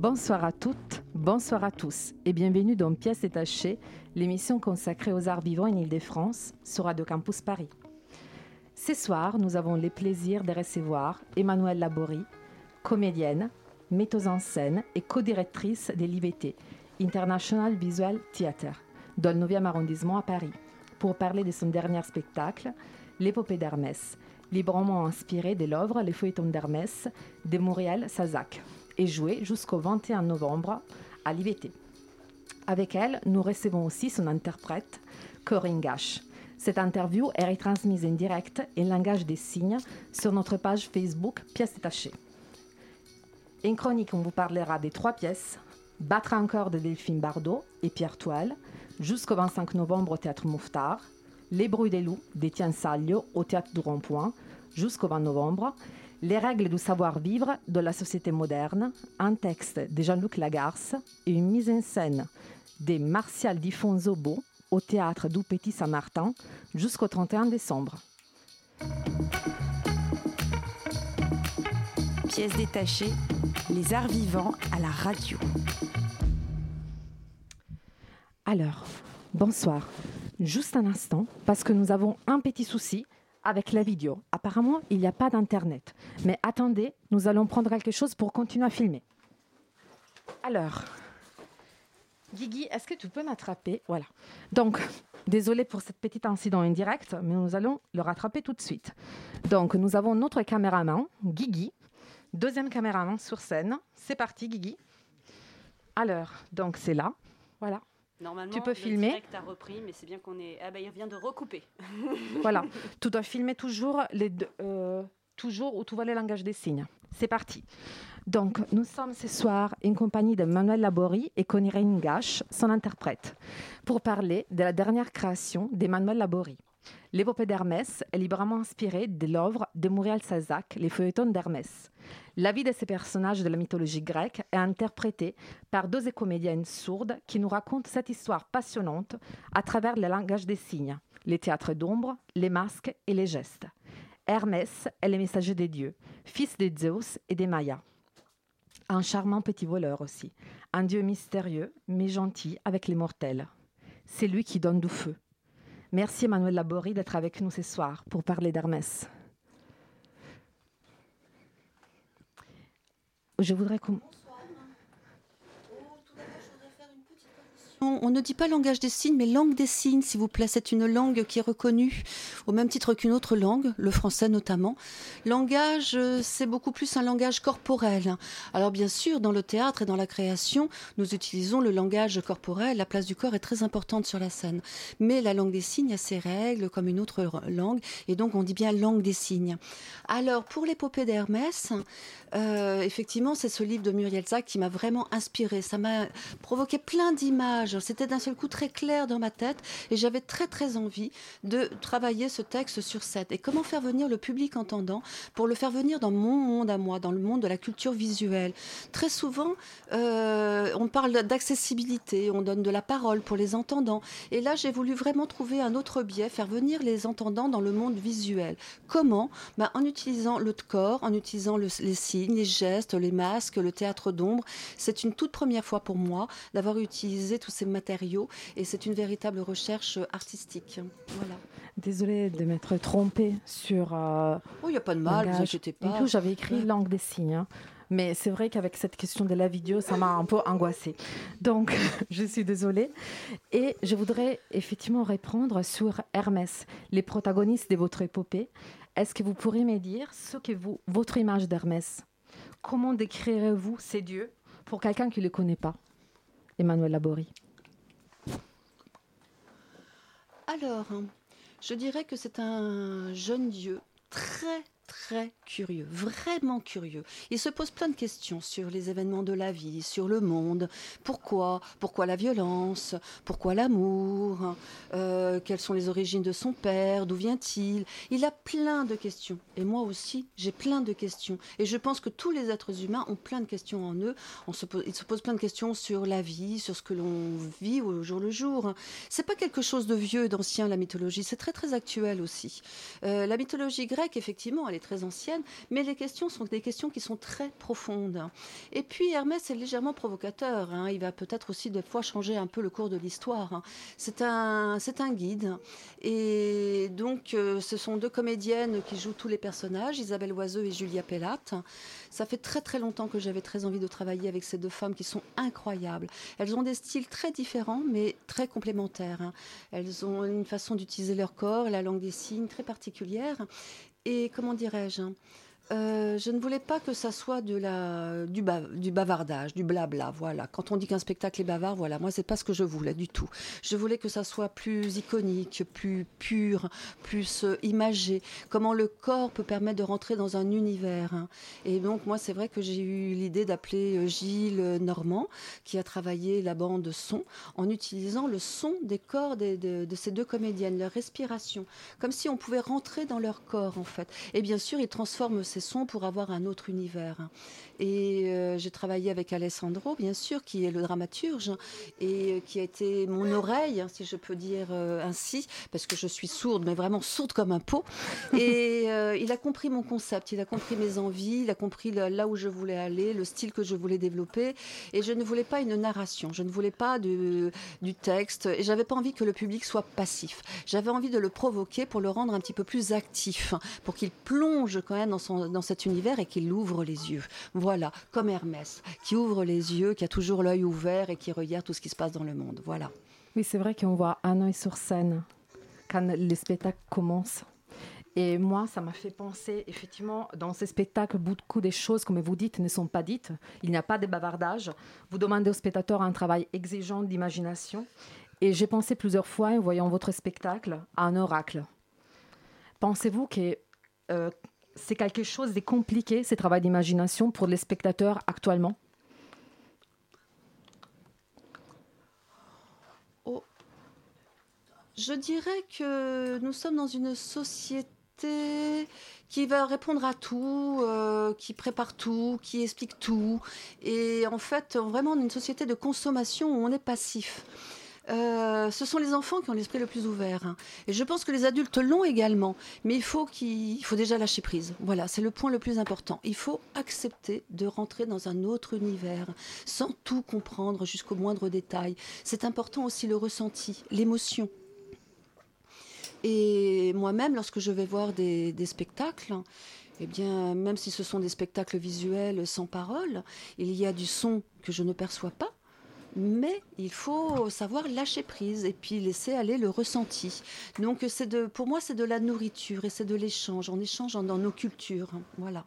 Bonsoir à toutes, bonsoir à tous et bienvenue dans Pièces détachées, l'émission consacrée aux arts vivants en Ile-de-France sur Radio Campus Paris. Ce soir, nous avons le plaisir de recevoir Emmanuelle Laborie, comédienne, metteuse en scène et co-directrice de l'IVT, International Visual Theatre, dans le 9e arrondissement à Paris, pour parler de son dernier spectacle, L'épopée d'Hermès, librement inspiré de l'œuvre Les feuilletons d'Hermès de Muriel Sazac et joué jusqu'au 21 novembre à l'IVT. Avec elle, nous recevons aussi son interprète, Corinne Gash. Cette interview est retransmise en direct en langage des signes sur notre page Facebook Pièces détachées. En chronique, on vous parlera des trois pièces Battre encore de Delphine Bardot et Pierre Toile jusqu'au 25 novembre au Théâtre Mouffetard, Les Bruits des loups d'Étienne Salio au Théâtre du Rond-Point jusqu'au 20 novembre, Les règles du savoir-vivre de la société moderne, un texte de Jean-Luc Lagarce et une mise en scène de Martial Difonso Beau au Théâtre du Petit Saint-Martin jusqu'au 31 décembre. Pièces détachées, les arts vivants à la radio. Alors, bonsoir. Juste un instant, parce que nous avons un petit souci avec la vidéo. Apparemment, il n'y a pas d'Internet. Mais attendez, nous allons prendre quelque chose pour continuer à filmer. Alors, Guigui, est-ce que tu peux m'attraper? Voilà. Donc, désolé pour cet petit incident indirect, mais nous allons le rattraper tout de suite. Donc, nous avons notre caméraman, Guigui, deuxième caméraman sur scène. C'est parti, Guigui. Alors, donc c'est là. Voilà. Normalement, Tu peux le filmer. direct a repris, mais c'est bien qu'on est. Ah bah, il vient de recouper. Voilà, tu dois filmer toujours, les deux, euh, toujours où tu vois le langage des signes. C'est parti. Donc, nous sommes ce soir en compagnie de Manuel Laborie et Conirine Gash, son interprète, pour parler de la dernière création d'Emmanuel Laborie. L'épopée d'Hermès est librement inspirée de l'œuvre de Muriel Sazac, Les feuilletons d'Hermès. La vie de ces personnages de la mythologie grecque est interprétée par deux comédiennes sourdes qui nous racontent cette histoire passionnante à travers le langage des signes, les théâtres d'ombre, les masques et les gestes. Hermès est le messager des dieux, fils de Zeus et des Mayas. Un charmant petit voleur aussi, un dieu mystérieux mais gentil avec les mortels. C'est lui qui donne du feu. Merci Emmanuel Laborie d'être avec nous ce soir pour parler d'Hermès. Je voudrais qu'on... On, ne dit pas langage des signes, mais langue des signes, s'il vous plaît. C'est une langue qui est reconnue au même titre qu'une autre langue, le français notamment. Langage, euh, c'est beaucoup plus un langage corporel. Alors bien sûr, dans le théâtre et dans la création, nous utilisons le langage corporel. La place du corps est très importante sur la scène. Mais la langue des signes a ses règles comme une autre langue, et donc on dit bien langue des signes. Alors pour l'épopée d'Hermès, euh, effectivement, c'est ce livre de Muriel Zac qui m'a vraiment inspiré. Ça m'a provoqué plein d'images. C'était d'un seul coup très clair dans ma tête et j'avais très très envie de travailler ce texte sur scène. Et comment faire venir le public entendant pour le faire venir dans mon monde à moi, dans le monde de la culture visuelle? Très souvent, euh, on parle d'accessibilité, on donne de la parole pour les entendants. Et là, j'ai voulu vraiment trouver un autre biais, faire venir les entendants dans le monde visuel. Comment? Ben, En utilisant le corps, en utilisant le- les signes, les gestes, les masques, le théâtre d'ombre. C'est une toute première fois pour moi d'avoir utilisé tous ces matériaux et c'est une véritable recherche artistique. Voilà. Désolée de m'être trompée sur... euh, Oh, il n'y a pas de mal, vous inquiétez pas. plus, j'avais écrit langue des signes. hein. Mais c'est vrai qu'avec cette question de la vidéo, ça m'a un peu angoissée. Donc, je suis désolée. Et je voudrais effectivement répondre sur Hermès, les protagonistes de votre épopée. Est-ce que vous pourriez me dire ce que vous, votre image d'Hermès? Comment décrirez-vous ces dieux pour quelqu'un qui ne les connaît pas Emmanuel Laborie. Alors, je dirais que c'est un jeune dieu très très curieux, vraiment curieux. Il se pose plein de questions sur les événements de la vie, sur le monde. Pourquoi? Pourquoi la violence? Pourquoi l'amour? Euh, Quelles sont les origines de son père? D'où vient-il? Il a plein de questions. Et moi aussi, j'ai plein de questions. Et je pense que tous les êtres humains ont plein de questions en eux. On se pose, ils se posent plein de questions sur la vie, sur ce que l'on vit au jour le jour. C'est pas quelque chose de vieux, d'ancien, la mythologie. C'est très, très actuel aussi. Euh, la mythologie grecque, effectivement, elle est très ancienne, mais les questions sont des questions qui sont très profondes. Et puis Hermès est légèrement provocateur. Hein. Il va peut-être aussi des fois changer un peu le cours de l'histoire. Hein. C'est un, guide. Et donc, euh, ce sont deux comédiennes qui jouent tous les personnages, Isabelle Oiseux et Julia Pellate. Ça fait très très longtemps que j'avais très envie de travailler avec ces deux femmes qui sont incroyables. Elles ont des styles très différents, mais très complémentaires. Hein. Elles ont une façon d'utiliser leur corps, la langue des signes très particulière. Et comment dirais-je hein, euh, je ne voulais pas que ça soit du bavardage, du blabla. Voilà. Quand on dit qu'un spectacle est bavard, voilà. Moi, c'est pas ce que je voulais du tout. Je voulais que ça soit plus iconique, plus pur, plus euh, imagé. Comment le corps peut permettre de rentrer dans un univers. Hein. Et donc, moi, c'est vrai que j'ai eu l'idée d'appeler euh, Gilles Normand, qui a travaillé la bande son, en utilisant le son des corps de, de ces deux comédiennes, leur respiration, comme si on pouvait rentrer dans leur corps, en fait. Et bien sûr, il transforme ces pour avoir un autre univers. Et euh, j'ai travaillé avec Alessandro, bien sûr, qui est le dramaturge et euh, qui a été mon oreille, si je peux dire euh, ainsi, parce que je suis sourde, mais vraiment sourde comme un pot. Et il a compris mon concept, il a compris mes envies, il a compris là où je voulais aller, le style que je voulais développer. Et je ne voulais pas une narration, je ne voulais pas du texte, et j'avais pas envie que le public soit passif. J'avais envie de le provoquer pour le rendre un petit peu plus actif, pour qu'il plonge quand même dans, son, dans cet univers et qu'il ouvre les yeux. Voilà, comme Hermès, qui ouvre les yeux, qui a toujours l'œil ouvert et qui regarde tout ce qui se passe dans le monde. Voilà. Oui, c'est vrai qu'on voit un œil sur scène quand les spectacles commencent. Et moi, ça m'a fait penser, effectivement, dans ces spectacles, beaucoup des choses, comme vous dites, ne sont pas dites. Il n'y a pas de bavardage. Vous demandez au spectateur un travail exigeant d'imagination. Et j'ai pensé plusieurs fois, en voyant votre spectacle, à un oracle. Pensez-vous que euh, c'est quelque chose de compliqué, ce travail d'imagination, pour les spectateurs actuellement? Oh. Je dirais que nous sommes dans une société qui va répondre à tout, euh, qui prépare tout, qui explique tout. Et en fait, vraiment, une société de consommation où on est passif. Euh, ce sont les enfants qui ont l'esprit le plus ouvert. Hein. Et je pense que les adultes l'ont également. Mais il faut, déjà lâcher prise. Voilà, c'est le point le plus important. Il faut accepter de rentrer dans un autre univers sans tout comprendre jusqu'au moindre détail. C'est important aussi le ressenti, l'émotion. Et moi-même, lorsque je vais voir des, des spectacles, eh bien, même si ce sont des spectacles visuels sans parole, il y a du son que je ne perçois pas mais il faut savoir lâcher prise et puis laisser aller le ressenti. Donc c'est de, pour moi, c'est de la nourriture et c'est de l'échange. On échange dans nos cultures. Voilà.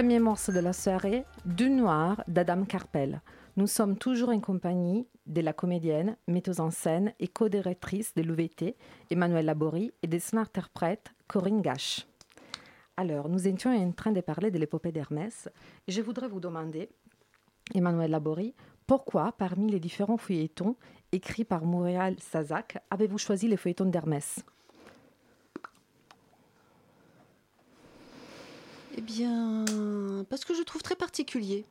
Premier morceau de la soirée, Du Noir d'Adam Carpel. Nous sommes toujours en compagnie de la comédienne, metteuse en scène et co-directrice de l'UVT, Emmanuelle Laborie, et de son interprète, Corinne Gache. Alors, nous étions en train de parler de l'épopée d'Hermès. Je voudrais vous demander, Emmanuelle Laborie, pourquoi, parmi les différents feuilletons écrits par Montréal Sazac, avez-vous choisi les feuilletons d'Hermès? Eh bien, parce que je trouve très particulier.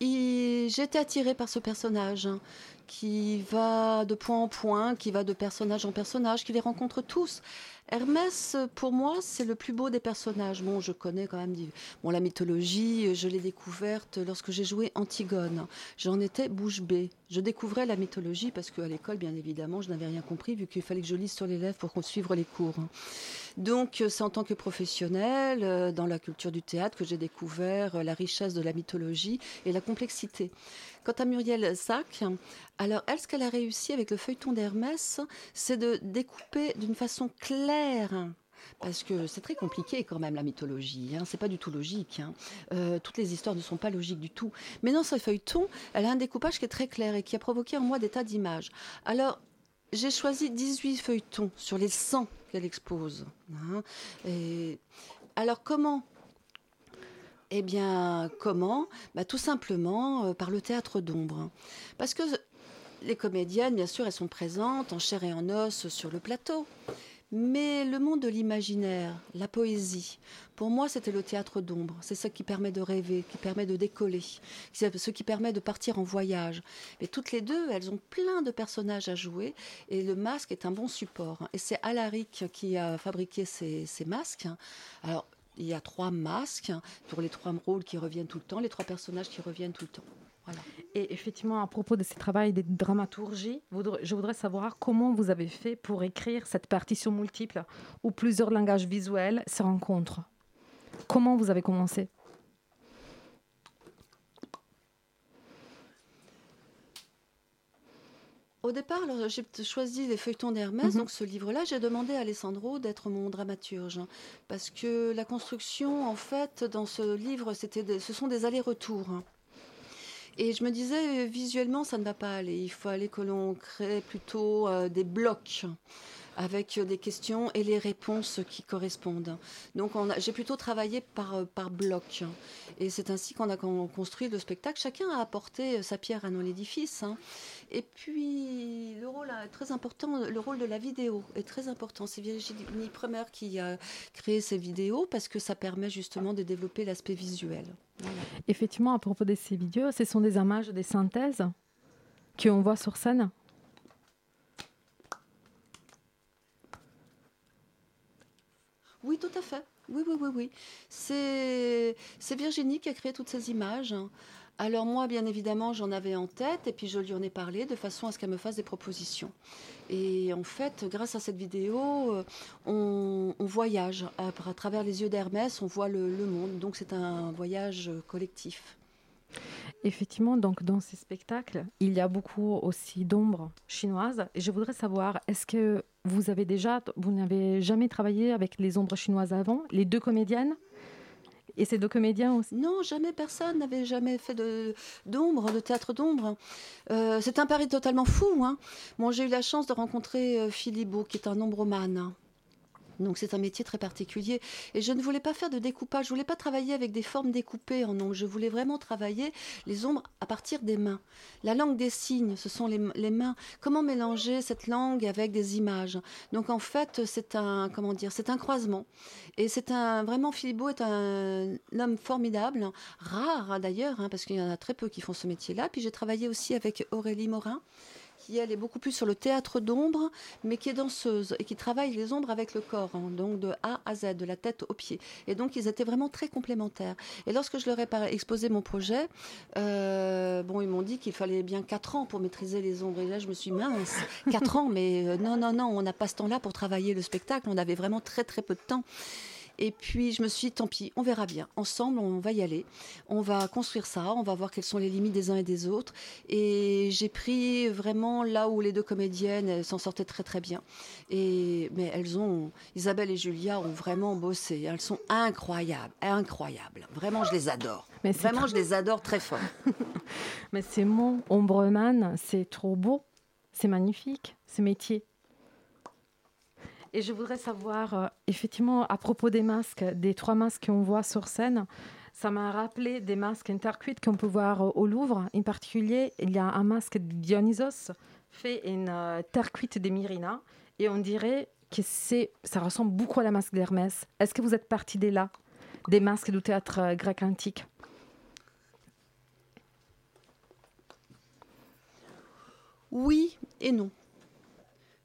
Et été attirée par ce personnage hein, qui va de point en point, qui va de personnage en personnage, qui les rencontre tous. Hermès, pour moi, c'est le plus beau des personnages. Bon, je connais quand même bon, la mythologie, je l'ai découverte lorsque j'ai joué Antigone. J'en étais bouche bée. Je découvrais la mythologie parce qu'à l'école, bien évidemment, je n'avais rien compris vu qu'il fallait que je lise sur les lèvres pour suivre les cours. Donc, c'est en tant que professionnel, euh, dans la culture du théâtre, que j'ai découvert euh, la richesse de la mythologie et la complexité. Quant à Muriel Sac, alors elle, ce qu'elle a réussi avec le feuilleton d'Hermès, c'est de découper d'une façon claire parce que c'est très compliqué quand même la mythologie. Hein. C'est pas du tout logique. Hein. Euh, toutes les histoires ne sont pas logiques du tout. Mais dans ce feuilleton, elle a un découpage qui est très clair et qui a provoqué en moi des tas d'images. Alors j'ai choisi 18 feuilletons sur les 100 qu'elle expose. Hein. Et alors comment eh bien, comment? Bah, Tout simplement euh, par le théâtre d'ombre. Parce que les comédiennes, bien sûr, elles sont présentes en chair et en os sur le plateau. Mais le monde de l'imaginaire, la poésie, pour moi, c'était le théâtre d'ombre. C'est ça qui permet de rêver, qui permet de décoller, ce qui permet de partir en voyage. Mais toutes les deux, elles ont plein de personnages à jouer et le masque est un bon support. Et c'est Alaric qui a fabriqué ces, ces masques. Alors, il y a trois masques pour les trois rôles qui reviennent tout le temps, les trois personnages qui reviennent tout le temps. Et effectivement, à propos de ce travail de dramaturgie, je voudrais savoir comment vous avez fait pour écrire cette partition multiple où plusieurs langages visuels se rencontrent. Comment vous avez commencé? Au départ, j'ai choisi les feuilletons d'Hermès, mhm. donc ce livre-là, j'ai demandé à Alessandro d'être mon dramaturge, parce que la construction, en fait, dans ce livre, c'était ce sont des allers-retours. Et je me disais, visuellement, ça ne va pas aller. Il faut aller que l'on crée plutôt euh, des blocs avec des questions et les réponses qui correspondent. Donc j'ai plutôt travaillé par, euh, par bloc. Et c'est ainsi qu'on a construit le spectacle. Chacun a apporté sa pierre à l'édifice. Hein. Et puis le rôle très important, le rôle de la vidéo est très important. C'est Virginie Premer qui a créé ces vidéos parce que ça permet justement de développer l'aspect visuel. Effectivement, à propos de ces vidéos, ce sont des images, des synthèses qu'on voit sur scène. Oui, tout à fait. Oui, oui, oui, oui. C'est Virginie qui a créé toutes ces images. Alors moi, bien évidemment, j'en avais en tête et puis je lui en ai parlé de façon à ce qu'elle me fasse des propositions. Et en fait, grâce à cette vidéo, euh, on, voyage à, travers les yeux d'Hermès, on voit le, monde. Donc c'est un voyage collectif. Effectivement, donc dans ces spectacles, il y a beaucoup aussi d'ombres chinoises. Et je voudrais savoir, est-ce que vous avez déjà, vous n'avez jamais travaillé avec les ombres chinoises avant, les deux comédiennes? Et ces deux comédiens aussi? Non, jamais personne n'avait jamais fait d'ombre, de, théâtre d'ombre. Euh, c'est un pari totalement fou. Hein. Bon, j'ai eu la chance de rencontrer euh, Philippe qui est un ombromane. Donc c'est un métier très particulier. Et je ne voulais pas faire de découpage, je voulais pas travailler avec des formes découpées en ombre. Je voulais vraiment travailler les ombres à partir des mains. La langue des signes, ce sont les, mains. Comment mélanger cette langue avec des images? Donc en fait, c'est un comment dire, c'est un croisement. Et c'est un vraiment Philippe est un, homme formidable, rare d'ailleurs, hein, parce qu'il y en a très peu qui font ce métier-là. Puis j'ai travaillé aussi avec Aurélie Morin qui elle est beaucoup plus sur le théâtre d'ombre, mais qui est danseuse et qui travaille les ombres avec le corps, hein, donc de A à Z, de la tête aux pieds. Et donc ils étaient vraiment très complémentaires. Et lorsque je leur ai exposé mon projet, euh, bon, ils m'ont dit qu'il fallait bien 4 ans pour maîtriser les ombres. Et là, je me suis mince, 4 ans, mais euh, non, non, non, on n'a pas ce temps-là pour travailler le spectacle. On avait vraiment très très peu de temps. Et puis je me suis dit, tant pis, on verra bien. Ensemble, on va y aller. On va construire ça, on va voir quelles sont les limites des uns et des autres. Et j'ai pris vraiment là où les deux comédiennes s'en sortaient très très bien. Et, mais elles ont, Isabelle et Julia ont vraiment bossé. Elles sont incroyables, incroyables. Vraiment, je les adore. Mais vraiment, je les adore très fort. mais c'est mon Ombreman, c'est trop beau, c'est magnifique, ce métier. Et je voudrais savoir, euh, effectivement, à propos des masques, des trois masques qu'on voit sur scène, ça m'a rappelé des masques intercuites qu'on peut voir euh, au Louvre. En particulier, il y a un masque de Dionysos fait en euh, terre cuite des Myrina. Et on dirait que ça ressemble beaucoup à la masque d'Hermès. Est-ce que vous êtes parti de là, des masques du théâtre grec antique? Oui et non.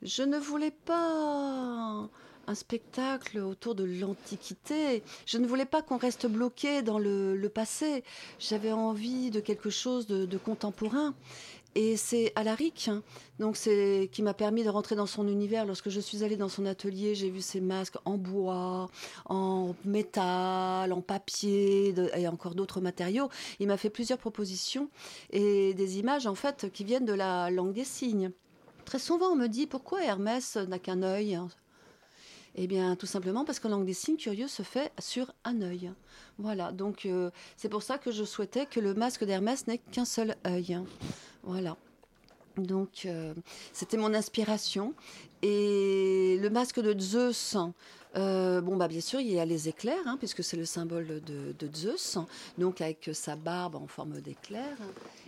Je ne voulais pas un spectacle autour de l'Antiquité. Je ne voulais pas qu'on reste bloqué dans le, passé. J'avais envie de quelque chose de, contemporain. Et c'est Alaric, hein. donc c'est qui m'a permis de rentrer dans son univers. Lorsque je suis allée dans son atelier, j'ai vu ses masques en bois, en métal, en papier et encore d'autres matériaux. Il m'a fait plusieurs propositions et des images en fait qui viennent de la langue des signes. Très souvent, on me dit pourquoi Hermès n'a qu'un œil? Eh bien, tout simplement parce que langue des signes, curieux se fait sur un œil. Voilà, donc euh, c'est pour ça que je souhaitais que le masque d'Hermès n'ait qu'un seul œil. Voilà. Donc, euh, c'était mon inspiration. Et le masque de Zeus, euh, bon, bah, bien sûr, il y a les éclairs, hein, puisque c'est le symbole de, de, Zeus, donc avec sa barbe en forme d'éclair.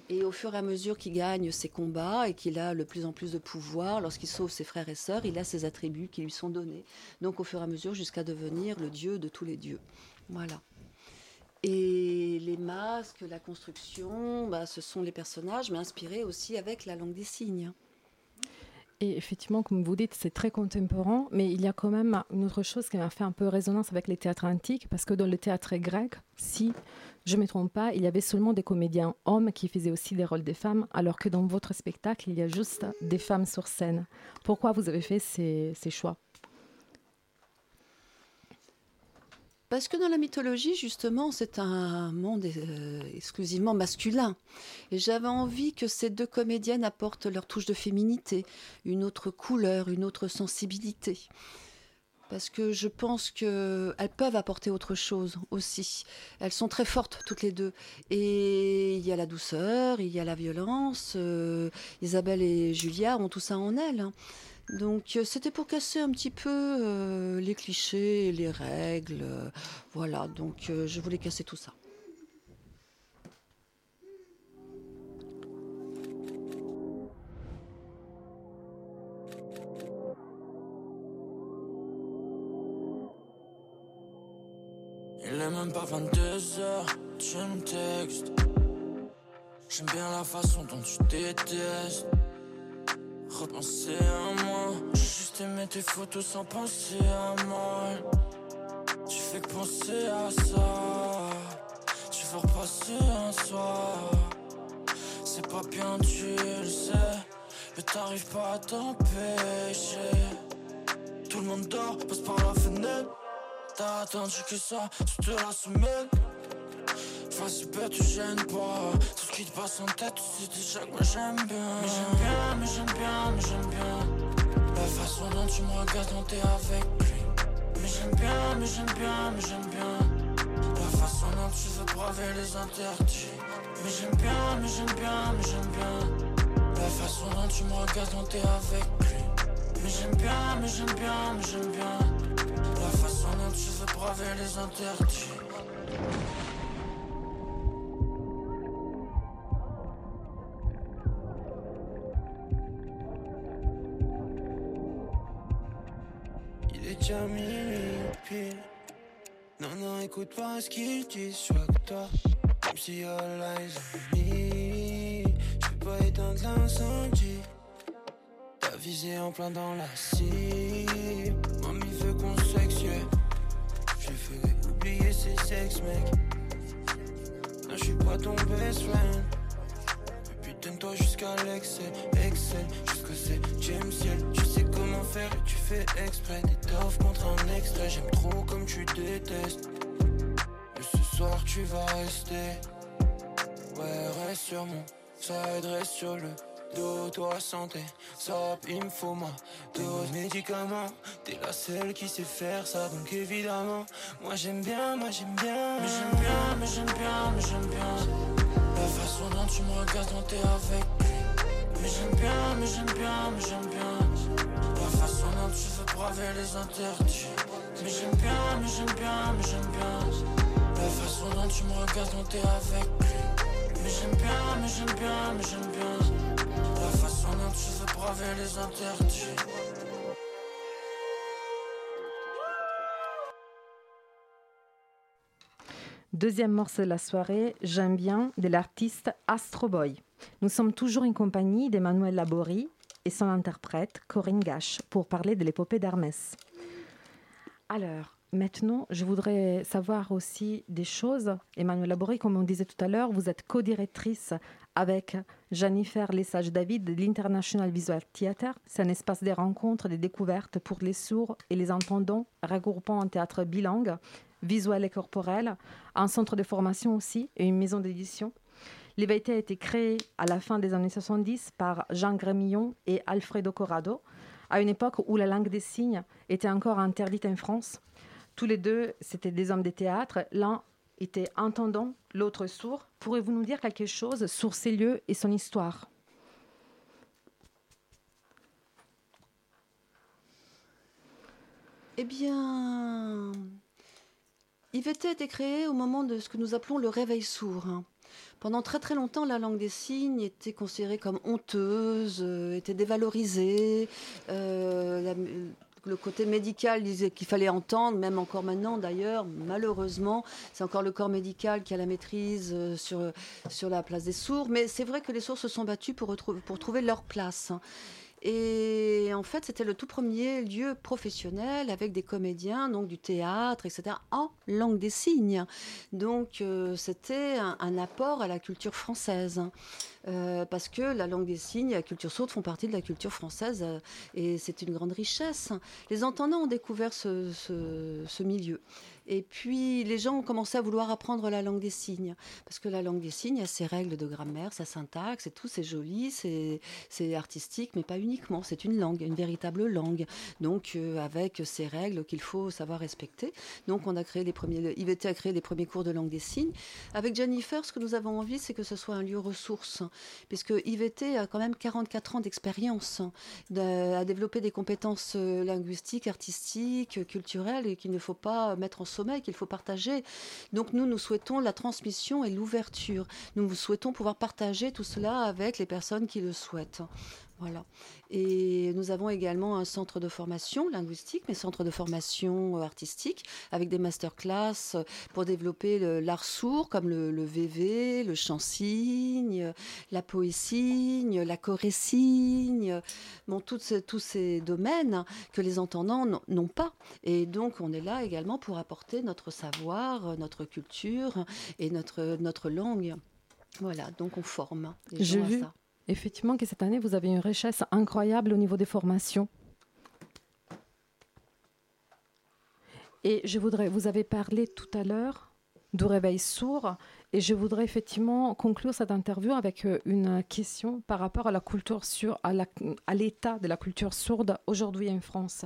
Et au fur et à mesure qu'il gagne ses combats et qu'il a de plus en plus de pouvoir, lorsqu'il sauve ses frères et sœurs, il a ses attributs qui lui sont donnés. Donc au fur et à mesure jusqu'à devenir le dieu de tous les dieux. Voilà. Et les masques, la construction, bah, ce sont les personnages, mais inspirés aussi avec la langue des signes. Et effectivement, comme vous dites, c'est très contemporain, mais il y a quand même une autre chose qui m'a fait un peu résonance avec les théâtres antiques, parce que dans le théâtre grec, si je ne me trompe pas, il y avait seulement des comédiens hommes qui faisaient aussi des rôles des femmes, alors que dans votre spectacle, il y a juste des femmes sur scène. Pourquoi vous avez fait ces, choix? Parce que dans la mythologie, justement, c'est un monde euh, exclusivement masculin. Et j'avais envie que ces deux comédiennes apportent leur touche de féminité, une autre couleur, une autre sensibilité parce que je pense qu'elles peuvent apporter autre chose aussi. Elles sont très fortes toutes les deux. Et il y a la douceur, il y a la violence. Euh, Isabelle et Julia ont tout ça en elles. Hein. Donc euh, c'était pour casser un petit peu euh, les clichés, les règles. voilà, donc je voulais casser tout ça. Il est même pas 22 heures, tu me textes. J'aime bien la façon dont tu détestes. Repenser à moi, juste aimer tes photos sans penser à moi. Tu fais que penser à ça. Tu veux repasser un soir. C'est pas bien, tu le sais. Mais t'arrives pas à t'empêcher. Tout le monde dort, passe par la fenêtre. T'as attendu que ça, tu te la soumets Vas-y bête, tu gênes pas. Tout ce qui te passe en tête, tu sais déjà que moi j'aime bien. Mais j'aime bien, mais j'aime bien, mais j'aime bien. La façon dont tu me regardes quand t'es avec lui. Mais j'aime bien, mais j'aime bien, mais j'aime bien. La façon dont tu veux braver les interdits. Mais j'aime bien, mais j'aime bien, mais j'aime bien. La façon dont tu me regardes quand t'es avec lui. Mais j'aime bien, mais j'aime bien, mais j'aime bien les interdits. Il est déjà pile. Non, non, écoute pas ce qu'il dit, soit que toi. Même si all eyes on me. J'peux pas éteindre l'incendie. T'as visé en plein dans la cible. Mamie veut qu'on. Ces sex mec. Non, je suis pas ton best friend. Mais putain, toi jusqu'à l'excel, Excel, jusqu'au septième ciel. Tu sais comment faire et tu fais exprès. T'étoffes contre un extrait, j'aime trop comme tu détestes. Et ce soir tu vas rester. Ouais, reste sur mon side, reste sur le dos, toi santé. Ça, il me faut ma dose médicaments. T'es la seule qui sait faire ça, donc évidemment. Moi j'aime bien, moi j'aime bien. Mais j'aime bien, mais j'aime bien, mais j'aime bien. La façon dont tu me regardes quand t'es avec lui. Mais j'aime bien, mais j'aime bien, mais j'aime bien. La façon dont tu veux braver les interdits. Mais j'aime bien, mais j'aime bien, mais j'aime bien. La façon dont tu me regardes quand t'es avec lui. Mais j'aime bien, mais j'aime bien, mais j'aime bien. Deuxième morceau de la soirée, J'aime bien, de l'artiste Astro Boy. Nous sommes toujours en compagnie d'Emmanuel Laborie et son interprète Corinne Gache pour parler de l'épopée d'Hermès. Alors, maintenant, je voudrais savoir aussi des choses. Emmanuel Laborie, comme on disait tout à l'heure, vous êtes co-directrice avec Jennifer Lesage-David de l'International Visual Theatre. C'est un espace de rencontres, de découvertes pour les sourds et les entendants, regroupant un théâtre bilingue, visuel et corporel, un centre de formation aussi et une maison d'édition. L'IVT a été créé à la fin des années 70 par Jean Grémillon et Alfredo Corrado, à une époque où la langue des signes était encore interdite en France. Tous les deux, c'était des hommes de théâtre. L'un était entendant, l'autre sourd. Pourrez-vous nous dire quelque chose sur ces lieux et son histoire? Eh bien, IVT a été créé au moment de ce que nous appelons le réveil sourd. Pendant très très longtemps, la langue des signes était considérée comme honteuse, euh, était dévalorisée. euh, le côté médical disait qu'il fallait entendre, même encore maintenant d'ailleurs, malheureusement, c'est encore le corps médical qui a la maîtrise euh, sur, la place des sourds. Mais c'est vrai que les sourds se sont battus pour, pour trouver leur place. Et en fait, c'était le tout premier lieu professionnel avec des comédiens, donc du théâtre, etc., en langue des signes. Donc, euh, c'était un, apport à la culture française. hein. Euh, parce que la langue des signes et la culture sourde font partie de la culture française euh, et c'est une grande richesse. Les entendants ont découvert ce milieu. Et puis les gens ont commencé à vouloir apprendre la langue des signes, parce que la langue des signes a ses règles de grammaire, sa syntaxe et tout, c'est joli, c'est artistique, mais pas uniquement, c'est une langue, une véritable langue, donc euh, avec ses règles qu'il faut savoir respecter. Donc on a créé les premiers, IVT a créé les premiers cours de langue des signes. Avec Jennifer, ce que nous avons envie, c'est que ce soit un lieu ressource, puisque IVT a quand même 44 ans d'expérience, de- à développer des compétences euh, linguistiques, artistiques, culturelles, et qu'il ne faut pas mettre en sommeil, qu'il faut partager. Donc nous, nous souhaitons la transmission et l'ouverture. Nous souhaitons pouvoir partager tout cela avec les personnes qui le souhaitent. Voilà. Et nous avons également un centre de formation linguistique, mais centre de formation euh, artistique, avec des masterclass euh, pour développer l'art sourd, comme le, le VV, le chant-signe, euh, la poésigne, la chorésigne, bon, ces- tous ces domaines que les entendants n'ont- pas. Et donc, on est là également pour apporter notre savoir, euh, notre culture et notre, notre langue. Voilà, donc on forme les J'ai vu ça. Effectivement que cette année, vous avez une richesse incroyable au niveau des formations. Et je voudrais, vous avez parlé tout à l'heure du réveil sourd, et je voudrais effectivement conclure cette interview avec euh, une question par rapport à la culture sur, à l'état de la culture sourde aujourd'hui en France.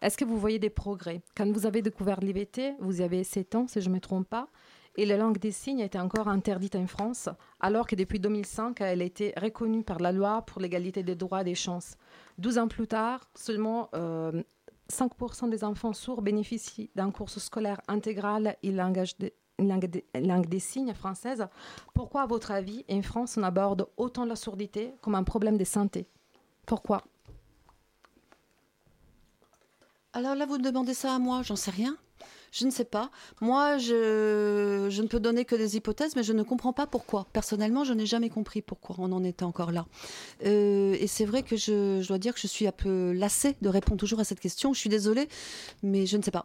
Est-ce que vous voyez des progrès? Quand vous avez découvert l'IVT, vous y avez 7 ans, si je ne me trompe pas, et la langue des signes était encore interdite en France, alors que depuis 2005, elle été reconnue par la loi pour l'égalité des droits et des chances. 12 ans plus tard, seulement euh, 5% des enfants sourds bénéficient d'un cours scolaire intégral et langage de- langue langue des signes française. Pourquoi, à votre avis, en France, on aborde autant la sourdité comme un problème de santé? Pourquoi? Alors là, vous demandez ça à moi, j'en sais rien. Je ne sais pas. Moi, je, ne peux donner que des hypothèses, mais je ne comprends pas pourquoi. Personnellement, je n'ai jamais compris pourquoi on en était encore là. Euh, et c'est vrai que je, dois dire que je suis un peu lassée de répondre toujours à cette question. Je suis désolée, mais je ne sais pas.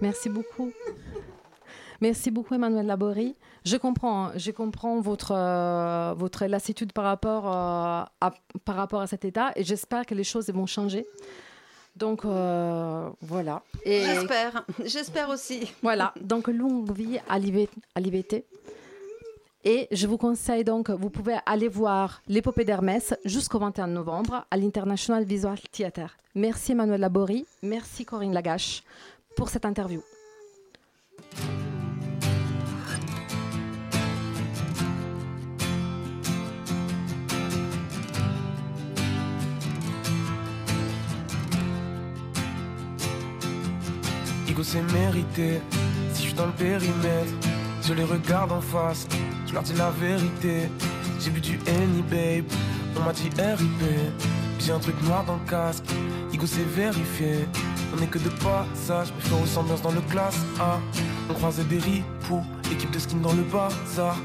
Merci beaucoup. Merci beaucoup, Emmanuel Laborie. Je comprends, je comprends votre, euh, votre lassitude par rapport, euh, à, par rapport à cet état et j'espère que les choses vont changer. Donc euh, voilà. Et j'espère, j'espère aussi. Voilà, donc longue vie à l'IVT. Et je vous conseille donc, vous pouvez aller voir l'épopée d'Hermès jusqu'au 21 novembre à l'International Visual Theatre. Merci Emmanuel Laborie, merci Corinne Lagache pour cette interview. Igo c'est mérité, si je suis dans le périmètre, je les regarde en face, je leur dis la vérité. J'ai bu du Henny babe, on m'a dit RIP, j'ai un truc noir dans le casque, Igo c'est vérifié. On est que de passage, mais faire ressemblance dans le classe A. On croisait des ripoux, équipe de skin dans le bazar.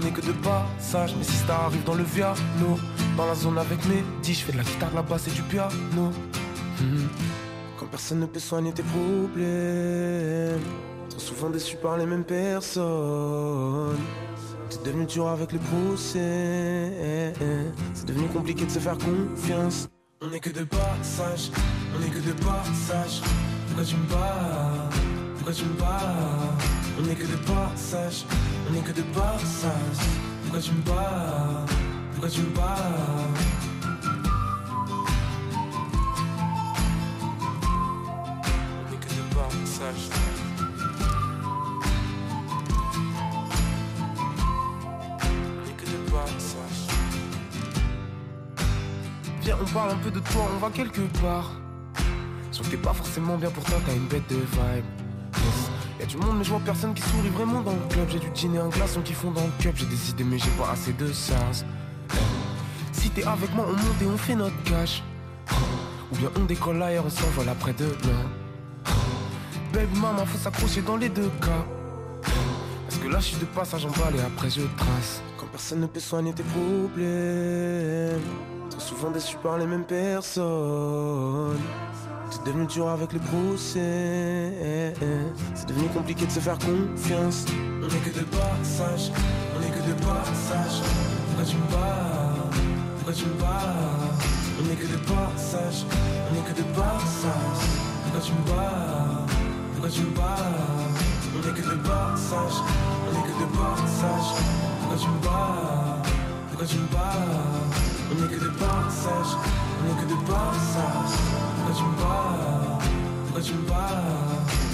On est que de passage, mais si ça arrive dans le viano, dans la zone avec mes dix, je fais de la guitare, la basse et du piano. Hmm. Quand personne ne peut soigner tes problèmes, trop souvent déçu par les mêmes personnes. C'est devenu dur avec les procès, c'est devenu compliqué de se faire confiance. On est que de passage, on est que de passage. Pourquoi tu me bats Pourquoi tu me bats On est que de passage, on est que de passage. Pourquoi tu me bats Pourquoi tu me bats Viens, on parle un peu de toi, on va quelque part. Sauf que t'es pas forcément bien pour toi, t'as une bête de vibe. Y'a du monde, mais je vois personne qui sourit vraiment dans le club. J'ai du dîner, un glaçon qui font dans le cup. J'ai des idées, mais j'ai pas assez de sens. Si t'es avec moi, on monte et on fait notre cash. Ou bien on décolle ailleurs, on s'envole après demain. Baby, maman, faut s'accrocher dans les deux cas. Parce que là, je suis de passage en balle et après je trace. Quand personne ne peut soigner tes problèmes. Trop souvent déçu par les mêmes personnes. C'est devenu dur avec les procès. C'est devenu compliqué de se faire confiance. On est que de passage, on est que de passage. Pourquoi tu me bats? Pourquoi tu me bats? On est que de passage, on est que de passage. Pourquoi tu me bats? Pourquoi tu me On est que de passage, on est que de passage. Pourquoi tu me Pourquoi tu me on est que de passage, on est que de passage. Pourquoi tu me Pourquoi tu me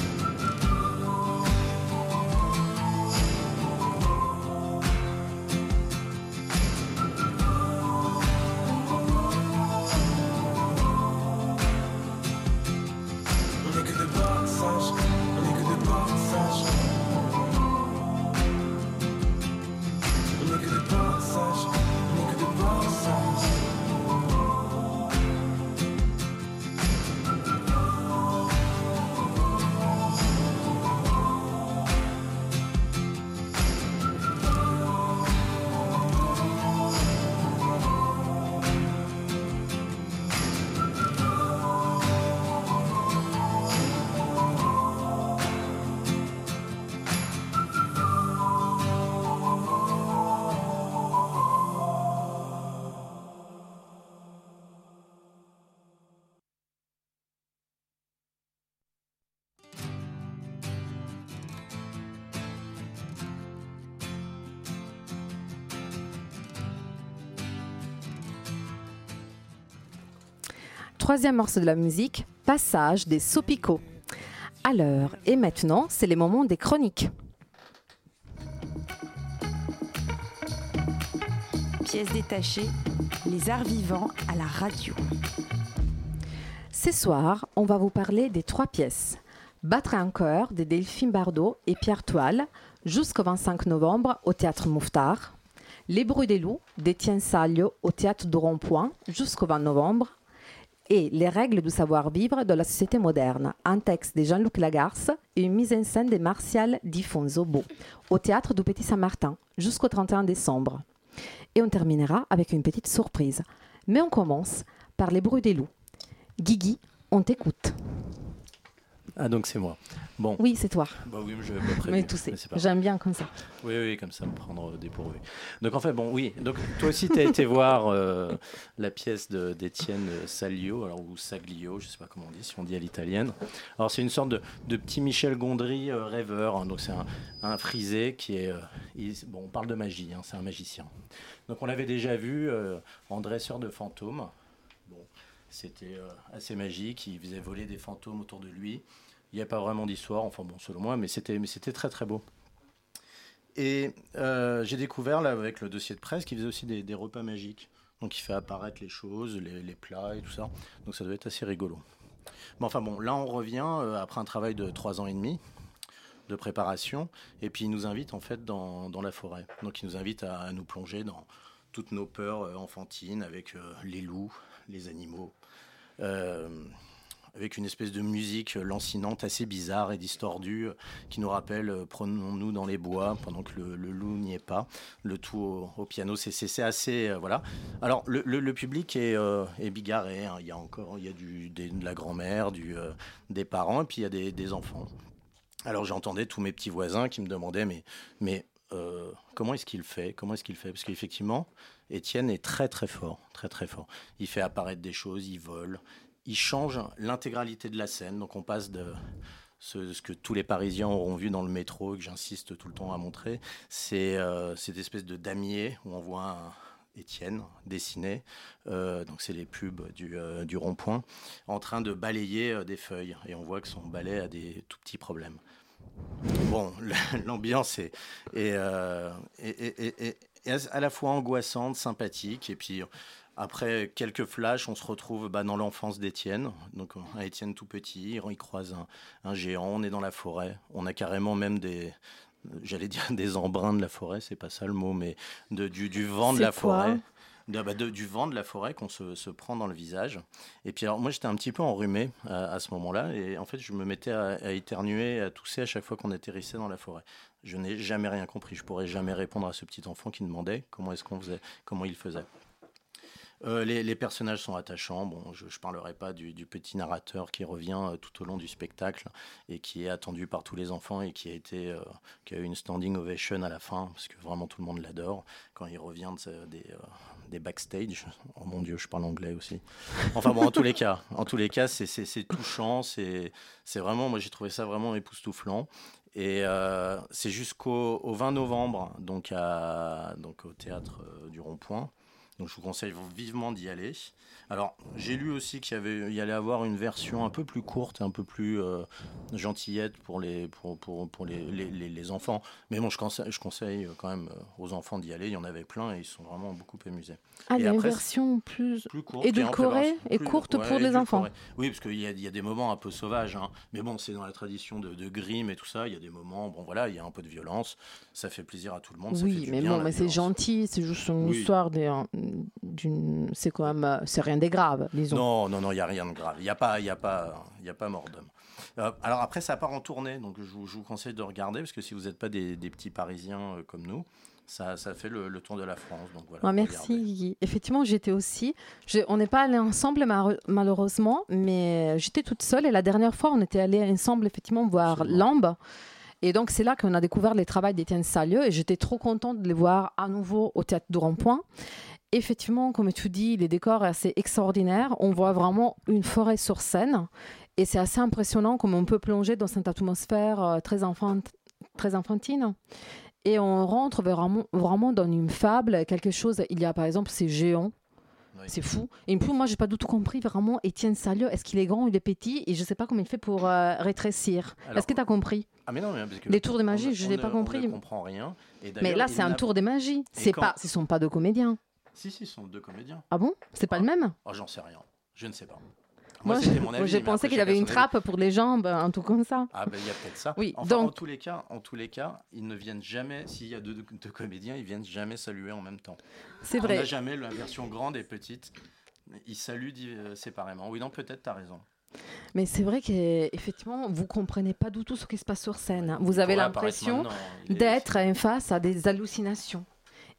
Troisième morceau de la musique, passage des sopicots. À l'heure et maintenant, c'est les moments des chroniques. Pièces détachées, les arts vivants à la radio. Ce soir, on va vous parler des trois pièces. Battre un cœur de Delphine Bardot et Pierre Toile jusqu'au 25 novembre au théâtre Mouffetard. Les bruits des loups d'Étienne Salio au théâtre de Rond-Point jusqu'au 20 novembre. Et Les règles du savoir-vivre de la société moderne, un texte de Jean-Luc Lagarce et une mise en scène de Martial Beau au théâtre du Petit Saint-Martin jusqu'au 31 décembre. Et on terminera avec une petite surprise. Mais on commence par Les bruits des loups. Guigui, on t'écoute. Ah donc c'est moi. Bon. Oui, c'est toi. Bah oui, mais je vais. Mais tout c'est. J'aime bien comme ça. Oui, oui, comme ça, me prendre dépourvu. Donc en fait, bon, oui. Donc toi aussi, tu as été voir euh, la pièce de- d'Étienne Salio, alors ou Saglio, je sais pas comment on dit, si on dit à l'italienne. Alors c'est une sorte de, de petit Michel Gondry euh, rêveur. hein. donc c'est un, un frisé qui est, euh, il- bon, on parle de magie, hein, c'est un magicien. Donc on l'avait déjà vu euh, en dresseur de fantômes. C'était euh, assez magique. Il faisait voler des fantômes autour de lui. Il n'y a pas vraiment d'histoire, enfin bon, selon moi, mais c'était, mais c'était très très beau. Et euh, j'ai découvert là avec le dossier de presse qu'il faisait aussi des, repas magiques. Donc il fait apparaître les choses, les, plats et tout ça. Donc ça doit être assez rigolo. Mais enfin bon, là on revient euh, après un travail de trois ans et demi de préparation. Et puis il nous invite en fait dans, dans la forêt. Donc il nous invite à nous plonger dans toutes nos peurs euh, enfantines avec euh, les loups, les animaux. Euh, avec une espèce de musique lancinante assez bizarre et distordue qui nous rappelle Prenons-nous dans les bois pendant que le, loup n'y est pas. Le tout au, piano, c'est- assez. voilà. Alors, le, public est, bigarré. hein. Il y a encore il y a du, de la grand-mère, des parents, et puis il y a des, des enfants. Alors, j'entendais tous mes petits voisins qui me demandaient Mais, mais euh, comment est-ce qu'il fait Comment est-ce qu'il fait Parce qu'effectivement, Étienne est très, très fort. Très, très fort. Il fait apparaître des choses, il vole il change l'intégralité de la scène. Donc on passe de ce, que tous les Parisiens auront vu dans le métro, que j'insiste tout le temps à montrer, c'est euh, cette espèce de damier où on voit Étienne dessiné, euh, donc c'est les pubs du, euh, du rond-point, en train de balayer des feuilles. Et on voit que son balai a des tout petits problèmes. Bon, l'ambiance est, est, euh, est- à la fois angoissante, sympathique, et puis après quelques flashs, on se retrouve bah, dans l'enfance d'Étienne. Donc un Étienne tout petit, il croise un, un géant, on est dans la forêt. On a carrément même des, j'allais dire des embruns de la forêt, c'est pas ça le mot, mais de, du, du vent de la forêt. Bah, du vent de la forêt qu'on se, prend dans le visage. Et puis moi j'étais un petit peu enrhumé à, à ce moment-là et en fait je me mettais à, éternuer, à tousser à chaque fois qu'on atterrissait dans la forêt. Je n'ai jamais rien compris. Je pourrais jamais répondre à ce petit enfant qui demandait comment est-ce qu'on faisait, comment il faisait. Euh, les, personnages sont attachants. Bon, je ne parlerai pas du, petit narrateur qui revient euh, tout au long du spectacle et qui est attendu par tous les enfants et qui a été, euh, qui a eu une standing ovation à la fin parce que vraiment tout le monde l'adore quand il revient des, euh, des backstage. Oh mon Dieu, je parle anglais aussi. Enfin bon, en tous les cas, en tous les cas, c'est- touchant. C'est vraiment, moi j'ai trouvé ça vraiment époustouflant. Et euh, c'est jusqu'au au 20 novembre, donc, à, donc au théâtre euh, du Rond-Point. Donc je vous conseille vivement d'y aller. Alors j'ai lu aussi qu'il y, avait, y allait avoir une version un peu plus courte, un peu plus euh, gentillette pour les, pour, pour, pour les, les, les- les enfants. Mais bon, je conseille, je conseille quand même euh, aux enfants d'y aller. Il y en avait plein et ils sont vraiment beaucoup amusés. Ah, il Et y a une après, version plus, plus courte, édulcorée et Plus- courte ouais, pour les enfants. Oui, parce qu'il y a, il y a des moments un peu sauvages. hein. Mais bon, c'est dans la tradition de, de Grimm et tout ça. Il y a des moments, bon voilà, il y a un peu de violence. Ça fait plaisir à tout le monde. ça fait Oui, du mais bien, bon, mais c'est gentil, c'est juste une Oui. histoire d'un- d'une. C'est quand même. euh, C'est rien de grave, disons. Non, non, non, il n'y a rien de grave. Il n'y a pas, il y a pas, il y a pas mort d'homme. Euh, alors après, ça part en tournée, donc je vous, je vous conseille de regarder parce que si vous n'êtes pas des, des petits Parisiens euh, comme nous, ça, ça fait le, le tour de la France. Donc voilà. Ouais, merci. Guy. Effectivement, j'étais aussi. On n'est pas allés ensemble malheureusement, mais j'étais toute seule. Et la dernière fois, on était allés ensemble effectivement voir Lambe. Et donc, c'est là qu'on a découvert les travaux d'Étienne Salieu. Et j'étais trop contente de les voir à nouveau au théâtre de Rond-Point. Effectivement, comme tu dis, les décors sont assez extraordinaires. On voit vraiment une forêt sur scène. Et c'est assez impressionnant comme on peut plonger dans cette atmosphère euh, très, enfant- très enfantine. Et on rentre vraiment, vraiment dans une fable, quelque chose. Il y a par exemple ces géants. C'est fou. Et puis moi, j'ai pas du tout compris vraiment Étienne Salieu. Est-ce qu'il est grand, il est petit Et je sais pas comment il fait pour euh, rétrécir. Est-ce que tu as compris? Ah mais non, mais parce que Les tours de magie, ne- je ne- pas compris. On ne comprend rien. Et Mais là, c'est un tour des magies. C'est quand- pas, ce sont pas deux comédiens. Si, si, ce sont deux comédiens. Ah bon? C'est pas le même? Oh, j'en sais rien. Je ne sais pas. Moi, c'était je- mon moi, avis, j'ai pensé qu'il avait une avis. trappe pour les jambes, un truc comme ça. Ah ben il y a peut-être ça. Oui, Enfin, donc- en tous les cas, en tous les cas, ils ne viennent jamais. S'il y a deux, deux comédiens, ils viennent jamais saluer en même temps. C'est On vrai. n'a jamais la version grande et petite. Ils saluent euh, séparément. Oui, non, peut-être, t'as raison. Mais c'est vrai qu'effectivement, vous comprenez pas du tout ce qui se passe sur scène. Vous avez l'impression d'être face à des hallucinations.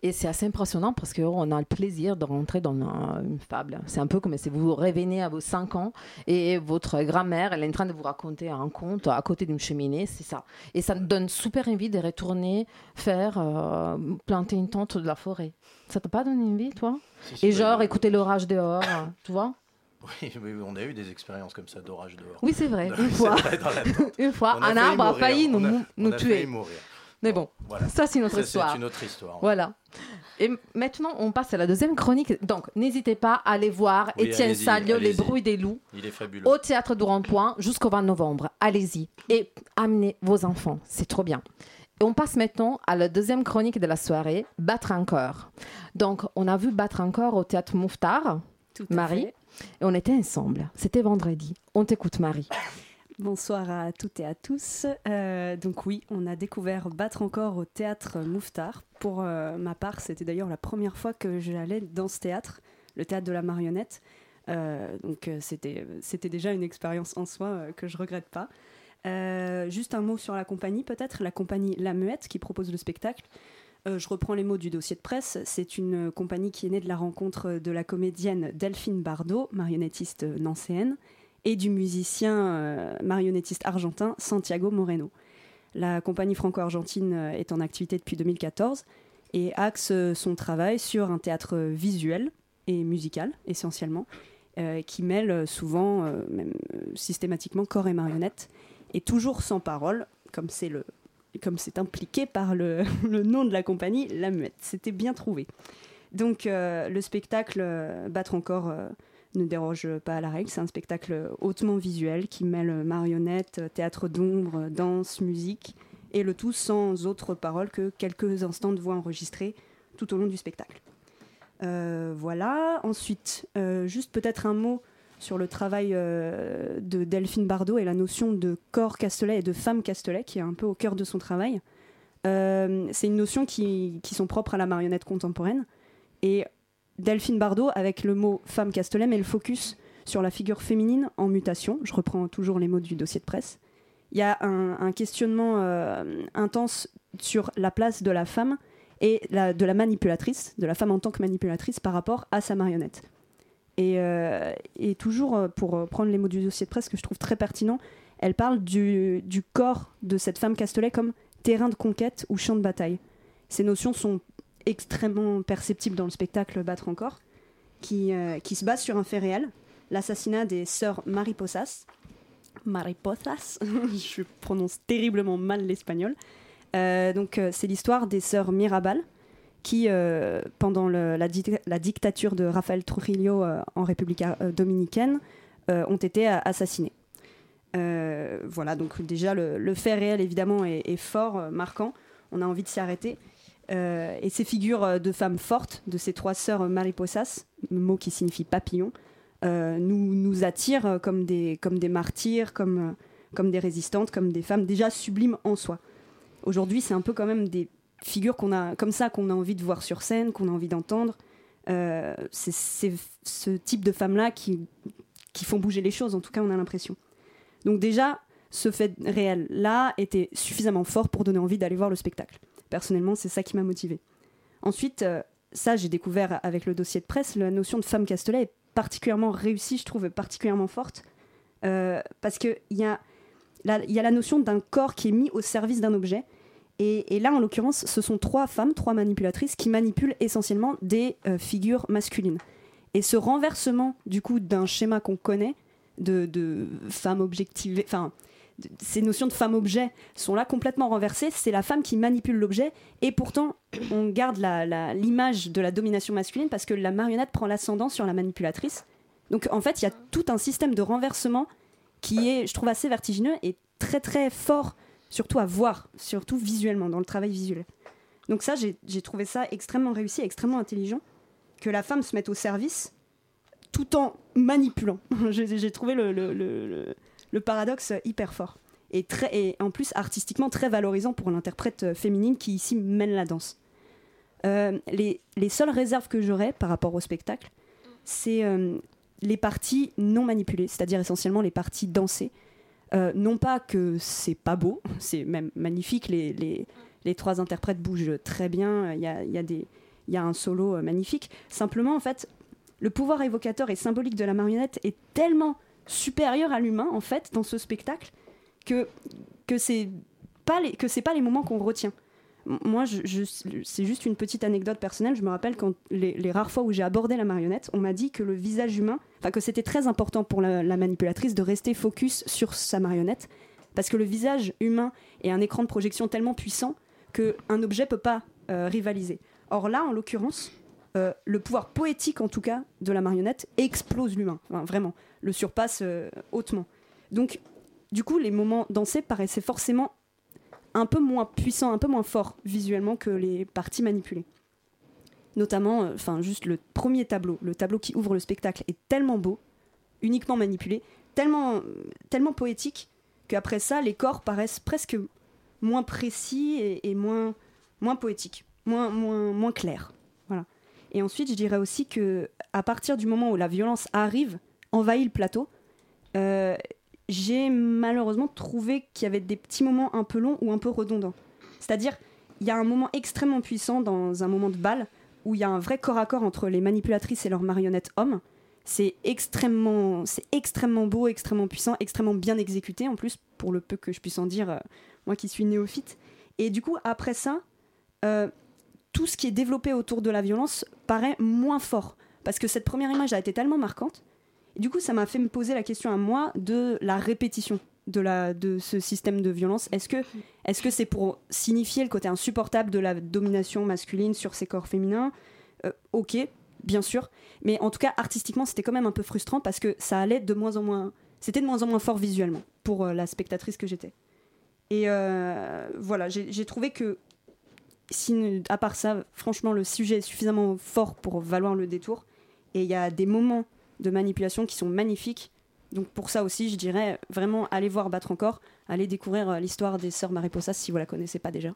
Et c'est assez impressionnant parce qu'on a le plaisir de rentrer dans un- une fable. C'est un peu comme si vous revenez à vos 5 ans et votre grand-mère, elle est en train de vous raconter un conte à côté d'une cheminée, c'est ça. Et ça nous donne super envie de retourner faire euh, planter une tente de la forêt. Ça t'a pas donné envie, toi? Et bah, genre euh, écouter l'orage dehors, euh, tu vois? Oui, on a eu des expériences comme ça d'orage dehors. Oui, c'est vrai, une fois. vrai. Une un arbre a mourir, failli nous, on a- nous- on nous a tuer. failli mourir. Mais bon, voilà. ça c'est notre Ça, histoire. C'est une autre histoire. Voilà. Et maintenant, on passe à la deuxième chronique. Donc, n'hésitez pas à aller voir Oui, Étienne Salio, Les bruits des loups, Il est fabuleux. au théâtre du Rond-Point jusqu'au 20 novembre. Allez-y et amenez vos enfants. C'est trop bien. Et on passe maintenant à la deuxième chronique de la soirée, Battre un corps. Donc, on a vu Battre un corps au théâtre Mouffetard, Marie, fait. et on était ensemble. C'était vendredi. On t'écoute, Marie. Bonsoir à toutes et à tous. Euh, donc oui, on a découvert Battre encore au théâtre Mouffetard. Pour euh, ma part, c'était d'ailleurs la première fois que j'allais dans ce théâtre, le théâtre de la marionnette. Euh, donc c'était c'était déjà une expérience en soi que je regrette pas. Juste un mot sur la compagnie peut-être, la compagnie La Muette qui propose le spectacle. Je reprends les mots du dossier de presse. C'est une compagnie qui est née de la rencontre de la comédienne Delphine Bardot, marionnettiste nancéenne, et du musicien euh, marionnettiste argentin Santiago Moreno. La compagnie franco-argentine euh, est en activité depuis 2014 et axe euh, son travail sur un théâtre visuel et musical essentiellement, qui mêle souvent, même systématiquement, corps et marionnettes, et toujours sans parole, comme c'est le comme c'est impliqué par le, nom de la compagnie, La Muette. C'était bien trouvé. Donc le spectacle Battre encore ne déroge pas à la règle. C'est un spectacle hautement visuel qui mêle marionnettes, théâtre d'ombre, danse, musique, et le tout sans autre parole que quelques instants de voix enregistrées tout au long du spectacle. Euh, voilà. Ensuite, euh, juste peut-être un mot sur le travail euh, de Delphine Bardot et la notion de corps Castelet et de femme Castelet, qui est un peu au cœur de son travail. C'est une notion qui, qui sont propres à la marionnette contemporaine. Et Delphine Bardot, avec le mot femme Castelet, met le focus sur la figure féminine en mutation. Je reprends toujours les mots du dossier de presse. Il y a un, questionnement euh, intense sur la place de la femme et de la manipulatrice, de la femme en tant que manipulatrice par rapport à sa marionnette. Et, euh, et toujours, euh, pour prendre les mots du dossier de presse que je trouve très pertinent, elle parle du, du corps de cette femme Castelet comme terrain de conquête ou champ de bataille. Ces notions sont extrêmement perceptibles dans le spectacle Battre encore, qui, euh, qui se base sur un fait réel, l'assassinat des sœurs Mariposas. Mariposas, je prononce terriblement mal l'espagnol. Euh, donc euh, c'est l'histoire des sœurs Mirabal qui, pendant la, la dictature de Rafael Trujillo en République dominicaine, ont été assassinées. Voilà, donc déjà le, fait réel évidemment est, fort, marquant. On a envie de s'y arrêter. Euh, et ces figures euh, de femmes fortes, de ces trois sœurs mariposas, mot qui signifie papillon, euh, nous, attirent comme des, comme martyrs, comme, des résistantes, comme des femmes déjà sublimes en soi. Aujourd'hui, c'est un peu quand même des figures qu'on a, comme ça qu'on a envie de voir sur scène, qu'on a envie d'entendre. C'est ce type de femmes-là qui font bouger les choses, en tout cas, on a l'impression. Donc déjà, ce fait réel-là était suffisamment fort pour donner envie d'aller voir le spectacle. Personnellement, c'est ça qui m'a motivée. Ensuite, euh, ça, j'ai découvert avec le dossier de presse, la notion de femme Castelet est particulièrement réussie, je trouve, particulièrement forte, euh, parce qu'il y a, la- y a la notion d'un corps qui est mis au service d'un objet. Et, là, en l'occurrence, ce sont trois femmes, trois manipulatrices, qui manipulent essentiellement des euh, figures masculines. Et ce renversement, du coup, d'un schéma qu'on connaît, de, de femme objectivée, enfin, ces notions de femme-objet sont là complètement renversées. C'est la femme qui manipule l'objet, et pourtant, on garde l'image de la domination masculine parce que la marionnette prend l'ascendant sur la manipulatrice. Donc, en fait, il y a tout un système de renversement qui est, je trouve, assez vertigineux et très très fort, surtout à voir, surtout visuellement, dans le travail visuel. Donc ça, j'ai trouvé ça extrêmement réussi, extrêmement intelligent, que la femme se mette au service tout en manipulant. j'ai trouvé le- le- le paradoxe hyper fort. Et, très, et en plus artistiquement très valorisant pour l'interprète euh, féminine qui ici mène la danse. Euh, les, les seules réserves que j'aurais par rapport au spectacle, c'est euh, les parties non manipulées, c'est-à-dire essentiellement les parties dansées. Non pas que c'est pas beau, c'est même magnifique, les, les, les trois interprètes bougent très bien, il y a, y a y a un solo magnifique. Simplement, en fait, le pouvoir évocateur et symbolique de la marionnette est tellement supérieur à l'humain, en fait, dans ce spectacle, que, que c'est pas les, que c'est pas les moments qu'on retient. Moi, je, c'est juste une petite anecdote personnelle. Je me rappelle quand les, les rares fois où j'ai abordé la marionnette, on m'a dit que le visage humain, enfin que c'était très important pour la, la manipulatrice de rester focus sur sa marionnette, parce que le visage humain est un écran de projection tellement puissant qu'un objet peut pas euh, rivaliser. Or là, en l'occurrence, euh, le pouvoir poétique, en tout cas, de la marionnette explose l'humain. Vraiment, le surpasse euh, hautement. Donc, du coup, les moments dansés paraissaient forcément un peu moins puissants, un peu moins forts visuellement que les parties manipulées. Notamment, euh, enfin, juste le premier tableau, le tableau qui ouvre le spectacle, est tellement beau, uniquement manipulé, tellement, tellement poétique, qu'après ça, les corps paraissent presque moins précis et, et moins, moins poétiques, moins, moins, moins clairs. Et ensuite, je dirais aussi que à partir du moment où la violence arrive, envahit le plateau, euh, j'ai malheureusement trouvé qu'il y avait des petits moments un peu longs ou un peu redondants. C'est-à-dire, il y a un moment extrêmement puissant dans un moment de bal où il y a un vrai corps à corps entre les manipulatrices et leurs marionnettes hommes. C'est extrêmement, c'est extrêmement beau, extrêmement puissant, extrêmement bien exécuté en plus, pour le peu que je puisse en dire, euh, moi qui suis néophyte. Et du coup, après ça, euh, tout ce qui est développé autour de la violence paraît moins fort. Parce que cette première image a été tellement marquante. Et du coup, ça m'a fait me poser la question à moi de la répétition de, la, de ce système de violence. Est-ce que c'est pour signifier le côté insupportable de la domination masculine sur ces corps féminins? Euh, Ok, bien sûr. Mais en tout cas, artistiquement, c'était quand même un peu frustrant parce que ça allait de moins en moins. C'était de moins en moins fort visuellement pour euh, la spectatrice que j'étais. Et euh, voilà, j'ai trouvé que, si, à part ça, franchement, le sujet est suffisamment fort pour valoir le détour. Et il y a des moments de manipulation qui sont magnifiques. Donc pour ça aussi, je dirais vraiment allez voir Battre encore, allez découvrir euh, l'histoire des sœurs Mariposas si vous la connaissez pas déjà.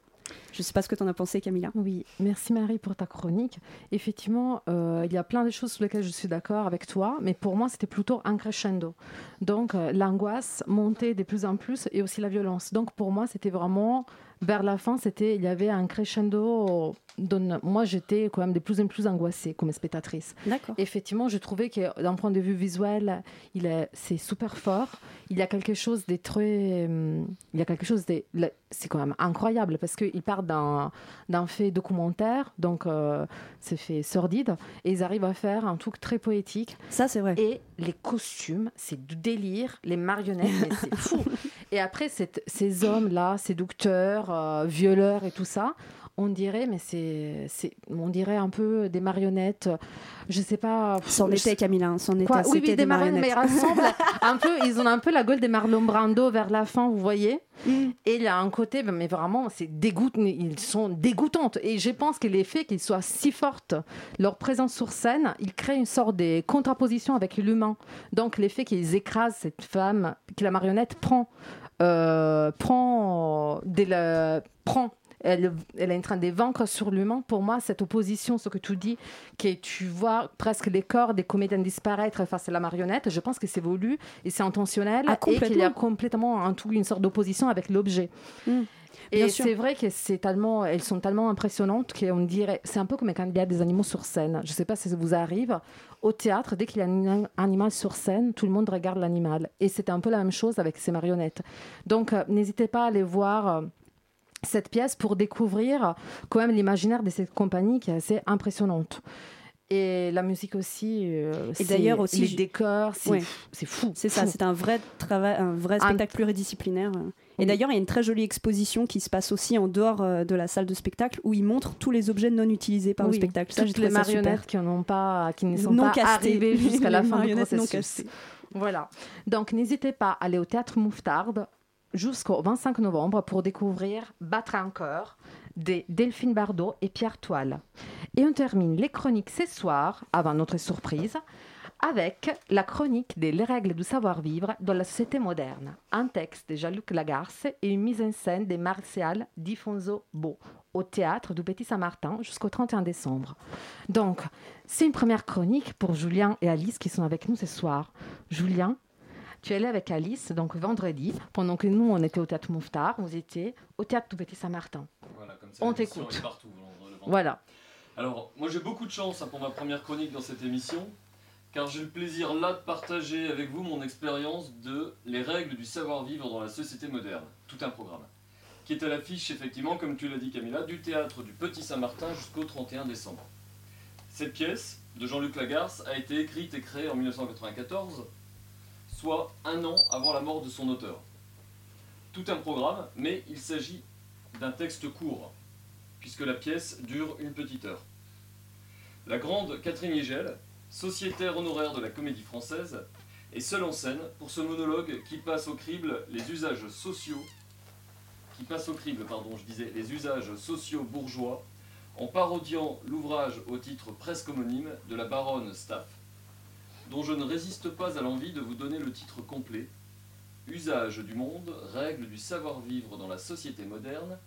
Je sais pas ce que tu en as pensé, Camilla. Oui, merci Marie pour ta chronique. Effectivement, euh, il y a plein de choses sur lesquelles je suis d'accord avec toi, mais pour moi, c'était plutôt un crescendo. Donc, euh, l'angoisse montait de plus en plus et aussi la violence. Donc, pour moi, c'était vraiment, vers la fin, c'était, il y avait un crescendo. dont moi, j'étais quand même de plus en plus angoissée comme spectatrice. D'accord. Effectivement, je trouvais que d'un point de vue visuel, il est, c'est super fort. Il y a quelque chose de très, hum, il y a quelque chose de, c'est quand même incroyable parce qu'il part d'un, d'un fait documentaire, donc euh, c'est fait sordide, et ils arrivent à faire un truc très poétique. Ça, c'est vrai. Et les costumes, c'est du délire, les marionnettes, mais c'est fou. Et après, ces hommes-là, séducteurs, euh, violeurs et tout ça, on dirait, mais c'est, on dirait un peu des marionnettes. Je sais pas. C'en je- était, Camilla, hein, c'en était. Oui, oui, des, marionnettes, mais ils ressemblent un peu. Ils ont un peu la gueule des Marlon Brando vers la fin, vous voyez. Et il y a un côté, ben, mais vraiment, c'est dégoûtant. Ils sont dégoûtantes. Et je pense que l'effet qu'ils soient si fortes, leur présence sur scène, il crée une sorte de contraposition avec l'humain. Donc l'effet qu'ils écrasent cette femme, que la marionnette prend, euh, prend, dès prend. Elle, elle est en train de vaincre sur l'humain. Pour moi, cette opposition, ce que tu dis, que tu vois presque les corps des comédiens disparaître face à la marionnette, je pense que c'est voulu et c'est intentionnel Ah, et qu'il y a complètement. un tout, une sorte d'opposition avec l'objet. Bien Et sûr. c'est vrai que c'est tellement, elles sont tellement impressionnantes qu'on dirait, c'est un peu comme quand il y a des animaux sur scène. Je ne sais pas si ça vous arrive. Au théâtre, dès qu'il y a un animal sur scène, tout le monde regarde l'animal. Et c'était un peu la même chose avec ces marionnettes. Donc, euh, n'hésitez pas à aller voir. Cette pièce pour découvrir quand même l'imaginaire de cette compagnie qui est assez impressionnante. Et la musique aussi. euh, Et d'ailleurs aussi, les je- décors, c'est Ouais. fou. C'est ça, c'est un vrai travail, un vrai Un- spectacle pluridisciplinaire. Et Oui. d'ailleurs, il y a une très jolie exposition qui se passe aussi en dehors euh, de la salle de spectacle où ils montrent tous les objets non utilisés par le spectacle. Ça, toutes les super. marionnettes qui, n'ont pas, qui ne sont Non pas castées. arrivées jusqu'à la fin du non processus. castées. Voilà. Donc, n'hésitez pas à aller au Théâtre Mouffetard jusqu'au 25 novembre pour découvrir Battre encore de Delphine Bardot et Pierre Toile. Et on termine les chroniques ce soir, avant notre surprise, avec la chronique des Les règles du savoir-vivre dans la société moderne. Un texte de Jean-Luc Lagarce et une mise en scène de Martial Difonso Beau au théâtre du Petit Saint-Martin jusqu'au 31 décembre. Donc, c'est une première chronique pour Julien et Alice qui sont avec nous ce soir. Julien, tu es allé avec Alice, donc vendredi, pendant que nous, on était au théâtre Mouffetard, vous étiez au théâtre du Petit Saint-Martin. Voilà, comme On l'émission t'écoute. partout, le. Voilà. Alors, moi j'ai beaucoup de chance hein, pour ma première chronique dans cette émission, car j'ai le plaisir là de partager avec vous mon expérience de les règles du savoir-vivre dans la société moderne. Tout un programme. Qui est à l'affiche, effectivement, comme tu l'as dit Camilla, du théâtre du Petit Saint-Martin jusqu'au 31 décembre. Cette pièce de Jean-Luc Lagarce a été écrite et créée en 1994, soit un an avant la mort de son auteur. Tout un programme, mais il s'agit d'un texte court, puisque la pièce dure une petite heure. La grande Catherine Yegel, sociétaire honoraire de la comédie française, est seule en scène pour ce monologue qui passe au crible les usages sociaux, qui passe au crible, pardon, je disais, les usages sociaux bourgeois, en parodiant l'ouvrage au titre presque homonyme de la baronne Staff, dont je ne résiste pas à l'envie de vous donner le titre complet, Usage du monde, règles du savoir-vivre dans la société moderne,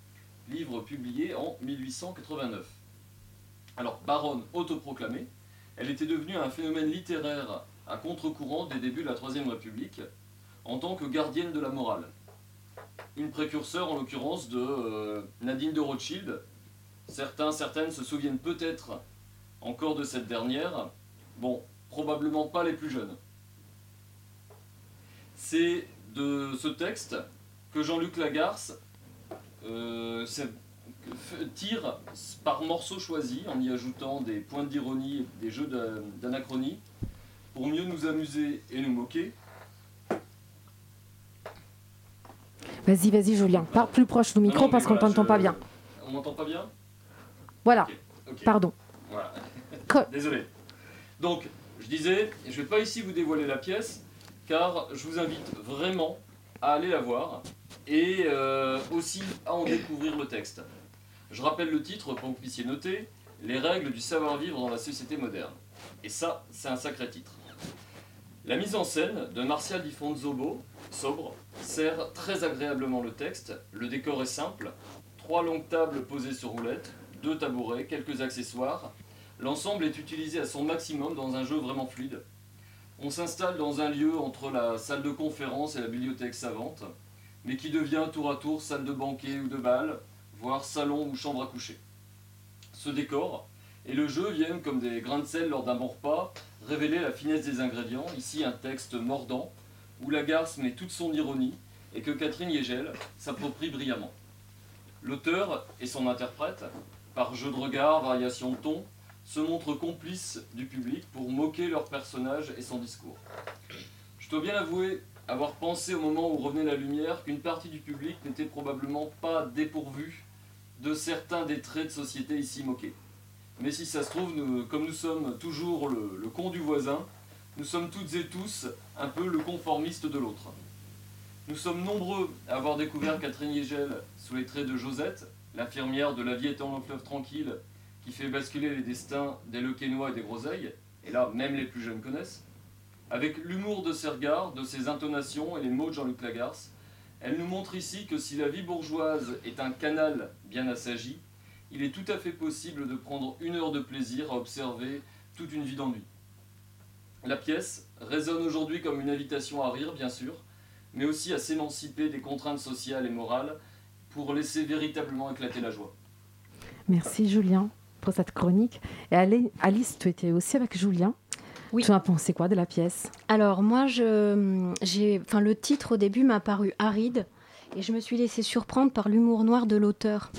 livre publié en 1889. Alors, baronne autoproclamée, elle était devenue un phénomène littéraire à contre-courant des débuts de la Troisième République, en tant que gardienne de la morale. Une précurseur, en l'occurrence, de euh, Nadine de Rothschild. Certains, certaines se souviennent peut-être encore de cette dernière. Bon, probablement pas les plus jeunes. C'est de ce texte que Jean-Luc Lagarce euh, tire par morceaux choisis en y ajoutant des points d'ironie, des jeux d'anachronie, pour mieux nous amuser et nous moquer. Vas-y, vas-y, Julien. Parle plus proche du micro parce qu'on ne t'entend pas bien. On m'entend pas bien? Voilà. Pardon. Voilà. Désolé. Donc, je disais, je ne vais pas ici vous dévoiler la pièce, car je vous invite vraiment à aller la voir et euh, aussi à en découvrir le texte. Je rappelle le titre pour que vous puissiez noter Les règles du savoir-vivre dans la société moderne. Et ça, c'est un sacré titre. La mise en scène de Martial Di Fonzobo, sobre, sert très agréablement le texte. Le décor est simple trois longues tables posées sur roulettes, deux tabourets, quelques accessoires. L'ensemble est utilisé à son maximum dans un jeu vraiment fluide. On s'installe dans un lieu entre la salle de conférence et la bibliothèque savante, mais qui devient tour à tour salle de banquet ou de bal, voire salon ou chambre à coucher. Ce décor et le jeu viennent comme des grains de sel lors d'un bon repas révéler la finesse des ingrédients, ici un texte mordant, où la garce met toute son ironie et que Catherine Yegel s'approprie brillamment. L'auteur et son interprète, par jeu de regard, variation de ton, se montrent complices du public pour moquer leur personnage et son discours. Je dois bien avouer avoir pensé au moment où revenait la lumière qu'une partie du public n'était probablement pas dépourvue de certains des traits de société ici moqués. Mais si ça se trouve, comme nous sommes toujours le, le con du voisin, nous sommes toutes et tous un peu le conformiste de l'autre. Nous sommes nombreux à avoir découvert Catherine Yegel sous les traits de Josette, l'infirmière de La vie étant long fleuve tranquille, qui fait basculer les destins des Lequenois et des Groseilles, et là, même les plus jeunes connaissent. Avec l'humour de ses regards, de ses intonations et les mots de Jean-Luc Lagarce, elle nous montre ici que si la vie bourgeoise est un canal bien assagi, il est tout à fait possible de prendre une heure de plaisir à observer toute une vie d'ennui. La pièce résonne aujourd'hui comme une invitation à rire, bien sûr, mais aussi à s'émanciper des contraintes sociales et morales pour laisser véritablement éclater la joie. Merci Julien pour cette chronique. Et Alice, tu étais aussi avec Julien. Oui. Tu as pensé quoi de la pièce? Alors moi, je, j'ai, enfin, le titre au début m'a paru aride et je me suis laissée surprendre par l'humour noir de l'auteur.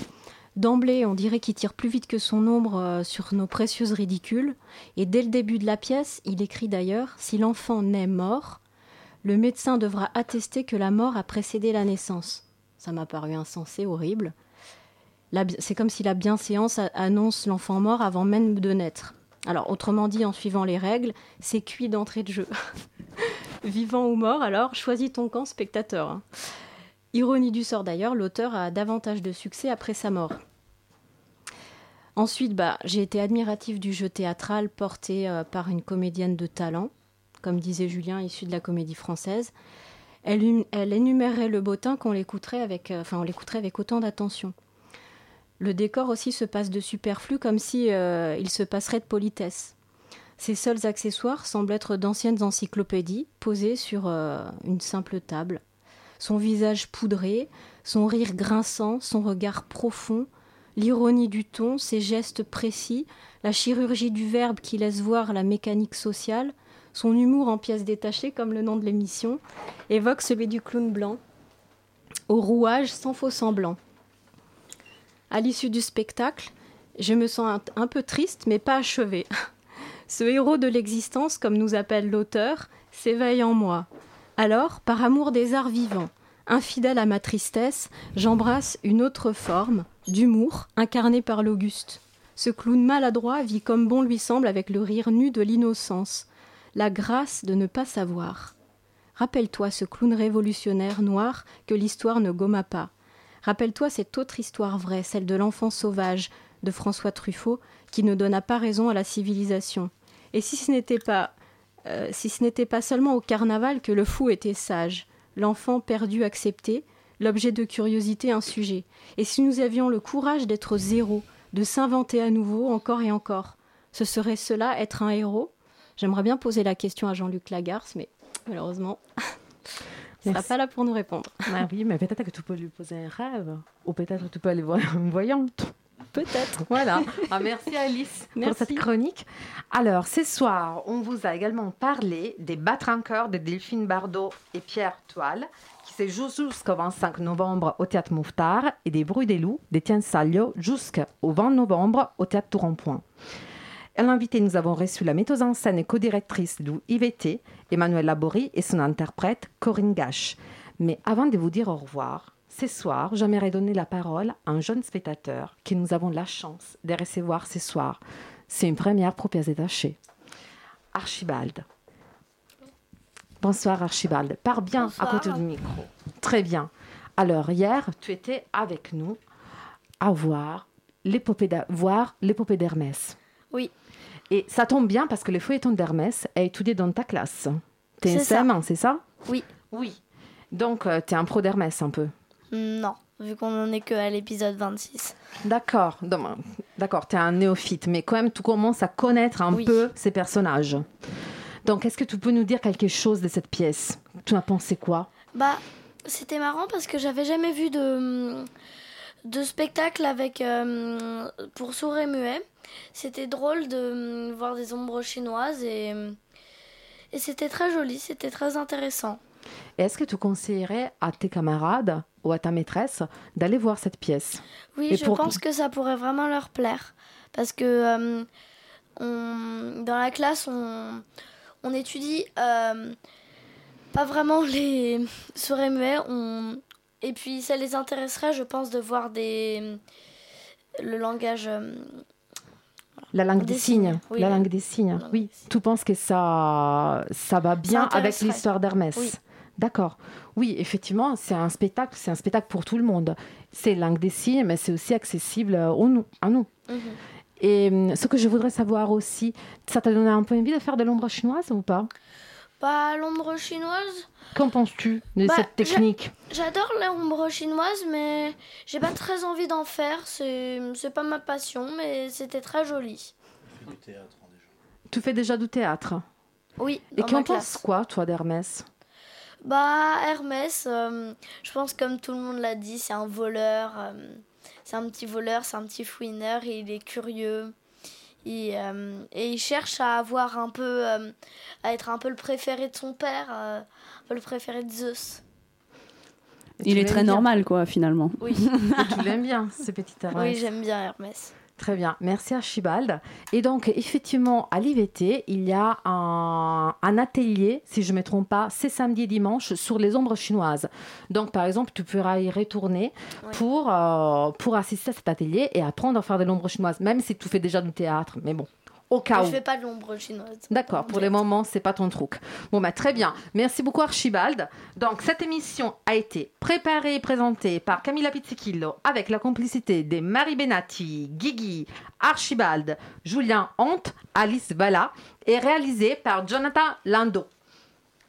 D'emblée, on dirait qu'il tire plus vite que son ombre euh, sur nos précieuses ridicules. Et dès le début de la pièce, il écrit d'ailleurs Si l'enfant naît mort, le médecin devra attester que la mort a précédé la naissance. Ça m'a paru insensé, horrible. C'est comme si la bienséance annonce l'enfant mort avant même de naître. Alors, autrement dit, en suivant les règles, c'est cuit d'entrée de jeu. Vivant ou mort, alors, choisis ton camp, spectateur. Ironie du sort d'ailleurs, l'auteur a davantage de succès après sa mort. Ensuite, bah, j'ai été admiratif du jeu théâtral porté euh, par une comédienne de talent, comme disait Julien, issue de la comédie française. Elle, énumérait le bottin qu'on l'écouterait avec, euh, l'écouterait avec autant d'attention. Le décor aussi se passe de superflu, comme si euh, il se passerait de politesse. Ses seuls accessoires semblent être d'anciennes encyclopédies posées sur une simple table son visage poudré, son rire grinçant, son regard profond, l'ironie du ton, ses gestes précis, la chirurgie du verbe qui laisse voir la mécanique sociale, son humour en pièces détachées, comme le nom de l'émission, évoque celui du clown blanc, au rouage sans faux semblant. À l'issue du spectacle, je me sens un, peu triste, mais pas achevée. Ce héros de l'existence, comme nous appelle l'auteur, s'éveille en moi. Alors, par amour des arts vivants, infidèle à ma tristesse, j'embrasse une autre forme, d'humour, incarnée par l'Auguste. Ce clown maladroit vit comme bon lui semble avec le rire nu de l'innocence, la grâce de ne pas savoir. Rappelle-toi ce clown révolutionnaire noir que l'histoire ne gomma pas. Rappelle-toi cette autre histoire vraie, celle de l'enfant sauvage de François Truffaut, qui ne donna pas raison à la civilisation. Et si ce n'était pas, euh, si ce n'était pas seulement au carnaval que le fou était sage, l'enfant perdu accepté, l'objet de curiosité un sujet. Et si nous avions le courage d'être zéro, de s'inventer à nouveau encore et encore, ce serait cela être un héros? J'aimerais bien poser la question à Jean-Luc Lagarce, mais malheureusement, ne sera pas là pour nous répondre. Ah oui, mais peut-être que tu peux lui poser un rêve, ou peut-être tu peux aller voir une voyante. Peut-être. Voilà. Ah, merci Alice pour Merci. cette chronique. Alors, ce soir, on vous a également parlé des battre-en-cœur de Delphine Bardot et Pierre Toile, qui se jouent jusqu'au 25 novembre au Théâtre Mouffetard, et des Bruits des Loups d'Étienne Salio jusqu'au 20 novembre au Théâtre Touron-Point. À l'invité, nous avons reçu la metteuse en scène et co-directrice du IVT, Emmanuel Laborie, et son interprète, Corinne Gache. Mais avant de vous dire au revoir, ce soir, j'aimerais donner la parole à un jeune spectateur que nous avons la chance de recevoir ce soir. C'est une première pour détachée. Archibald. Bonsoir Archibald. Pars bien à côté du micro. Très bien. Alors, hier, tu étais avec nous à voir l'épopée d'Hermès. Oui. Et ça tombe bien parce que le feuilleton d'Hermès est étudié dans ta classe. T'es un C'est ça. CM1, c'est ça? Oui. Oui. Donc, tu t'es un pro d'Hermès un peu. Non, vu qu'on en est que à l'épisode 26. D'accord. D'accord, tu es un néophyte, mais quand même, tu commences à connaître un Oui. peu ces personnages. Donc, est-ce que tu peux nous dire quelque chose de cette pièce? Tu as pensé quoi? Bah, c'était marrant parce que j'avais jamais vu de, de spectacle avec euh, pour sourds et muets. C'était drôle de voir des ombres chinoises et, et c'était très joli, c'était très intéressant. Est-ce que tu conseillerais à tes camarades ou à ta maîtresse d'aller voir cette pièce? Oui, Et je pour- pense que ça pourrait vraiment leur plaire. Parce que euh, on, dans la classe, on, on étudie euh, pas vraiment les sourds et muets. On, et puis ça les intéresserait, je pense, de voir des, le langage. euh, La langue Des des, signes. signes, oui, la la- langue des signes. Oui. Tu penses que ça, ça va bien avec l'histoire d'Hermès Oui. D'accord. Oui, effectivement, c'est un spectacle, c'est un spectacle pour tout le monde. C'est langue des signes, mais c'est aussi accessible au nous, à nous. mhm. Et hum, ce que je voudrais savoir aussi, ça t'a donné un peu envie de faire de l'ombre chinoise ou pas? Pas l'ombre chinoise Qu'en penses-tu de Bah, cette technique? J'adore l'ombre chinoise, mais j'ai pas très envie d'en faire. C'est pas ma passion, mais c'était très joli. Tu fais déjà du théâtre? Oui, Et qu'en penses quoi, toi, d'Hermès? Bah, Hermès, euh, je pense comme tout le monde l'a dit, c'est un voleur. euh, c'est un petit voleur, c'est un petit fouineur, et il est curieux. Et, euh, et il cherche à avoir un peu. euh, à être un peu le préféré de son père, euh, un peu le préféré de Zeus. Il est très normal, quoi, finalement. Oui. Tu l'aimes bien, ce petit Hermès Oui, j'aime bien Hermès. Très bien, merci Archibald. Et donc, effectivement, à l'IVT, il y a un, un atelier, si je ne me trompe pas, c'est samedi et dimanche, sur les ombres chinoises. Donc, par exemple, tu pourras y retourner pour, euh, pour assister à cet atelier et apprendre à faire de l'ombre chinoise, même si tu fais déjà du théâtre. Mais bon, au cas où. je fais pas de l'ombre chinoise. D'accord, pour le moment, c'est pas ton truc. Bon, bah, très bien. Merci beaucoup, Archibald. Donc, cette émission a été préparée et présentée par Camilla Pizzichillo avec la complicité de Marie Benatti, Guigui, Archibald, Julien Honte, Alice Bala et réalisée par Jonathan Lando.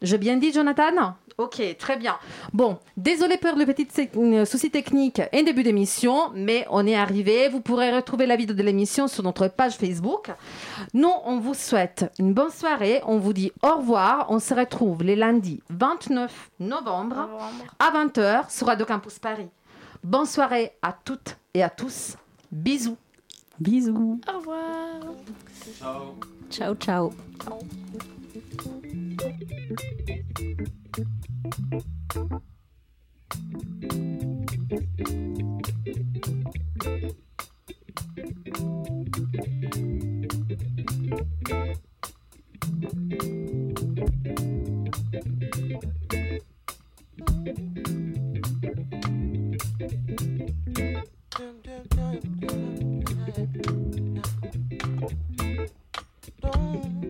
J'ai bien dit, Jonathan? Ok, très bien. Bon, désolé pour le petit euh, souci technique et début d'émission, mais on est arrivé. Vous pourrez retrouver la vidéo de l'émission sur notre page Facebook. Nous, on vous souhaite une bonne soirée. On vous dit au revoir. On se retrouve les lundis 29 novembre à 20h sur Radio Campus Paris. Bonne soirée à toutes et à tous Bisous. Bisous. Au revoir. Ciao. Ciao, ciao. Don't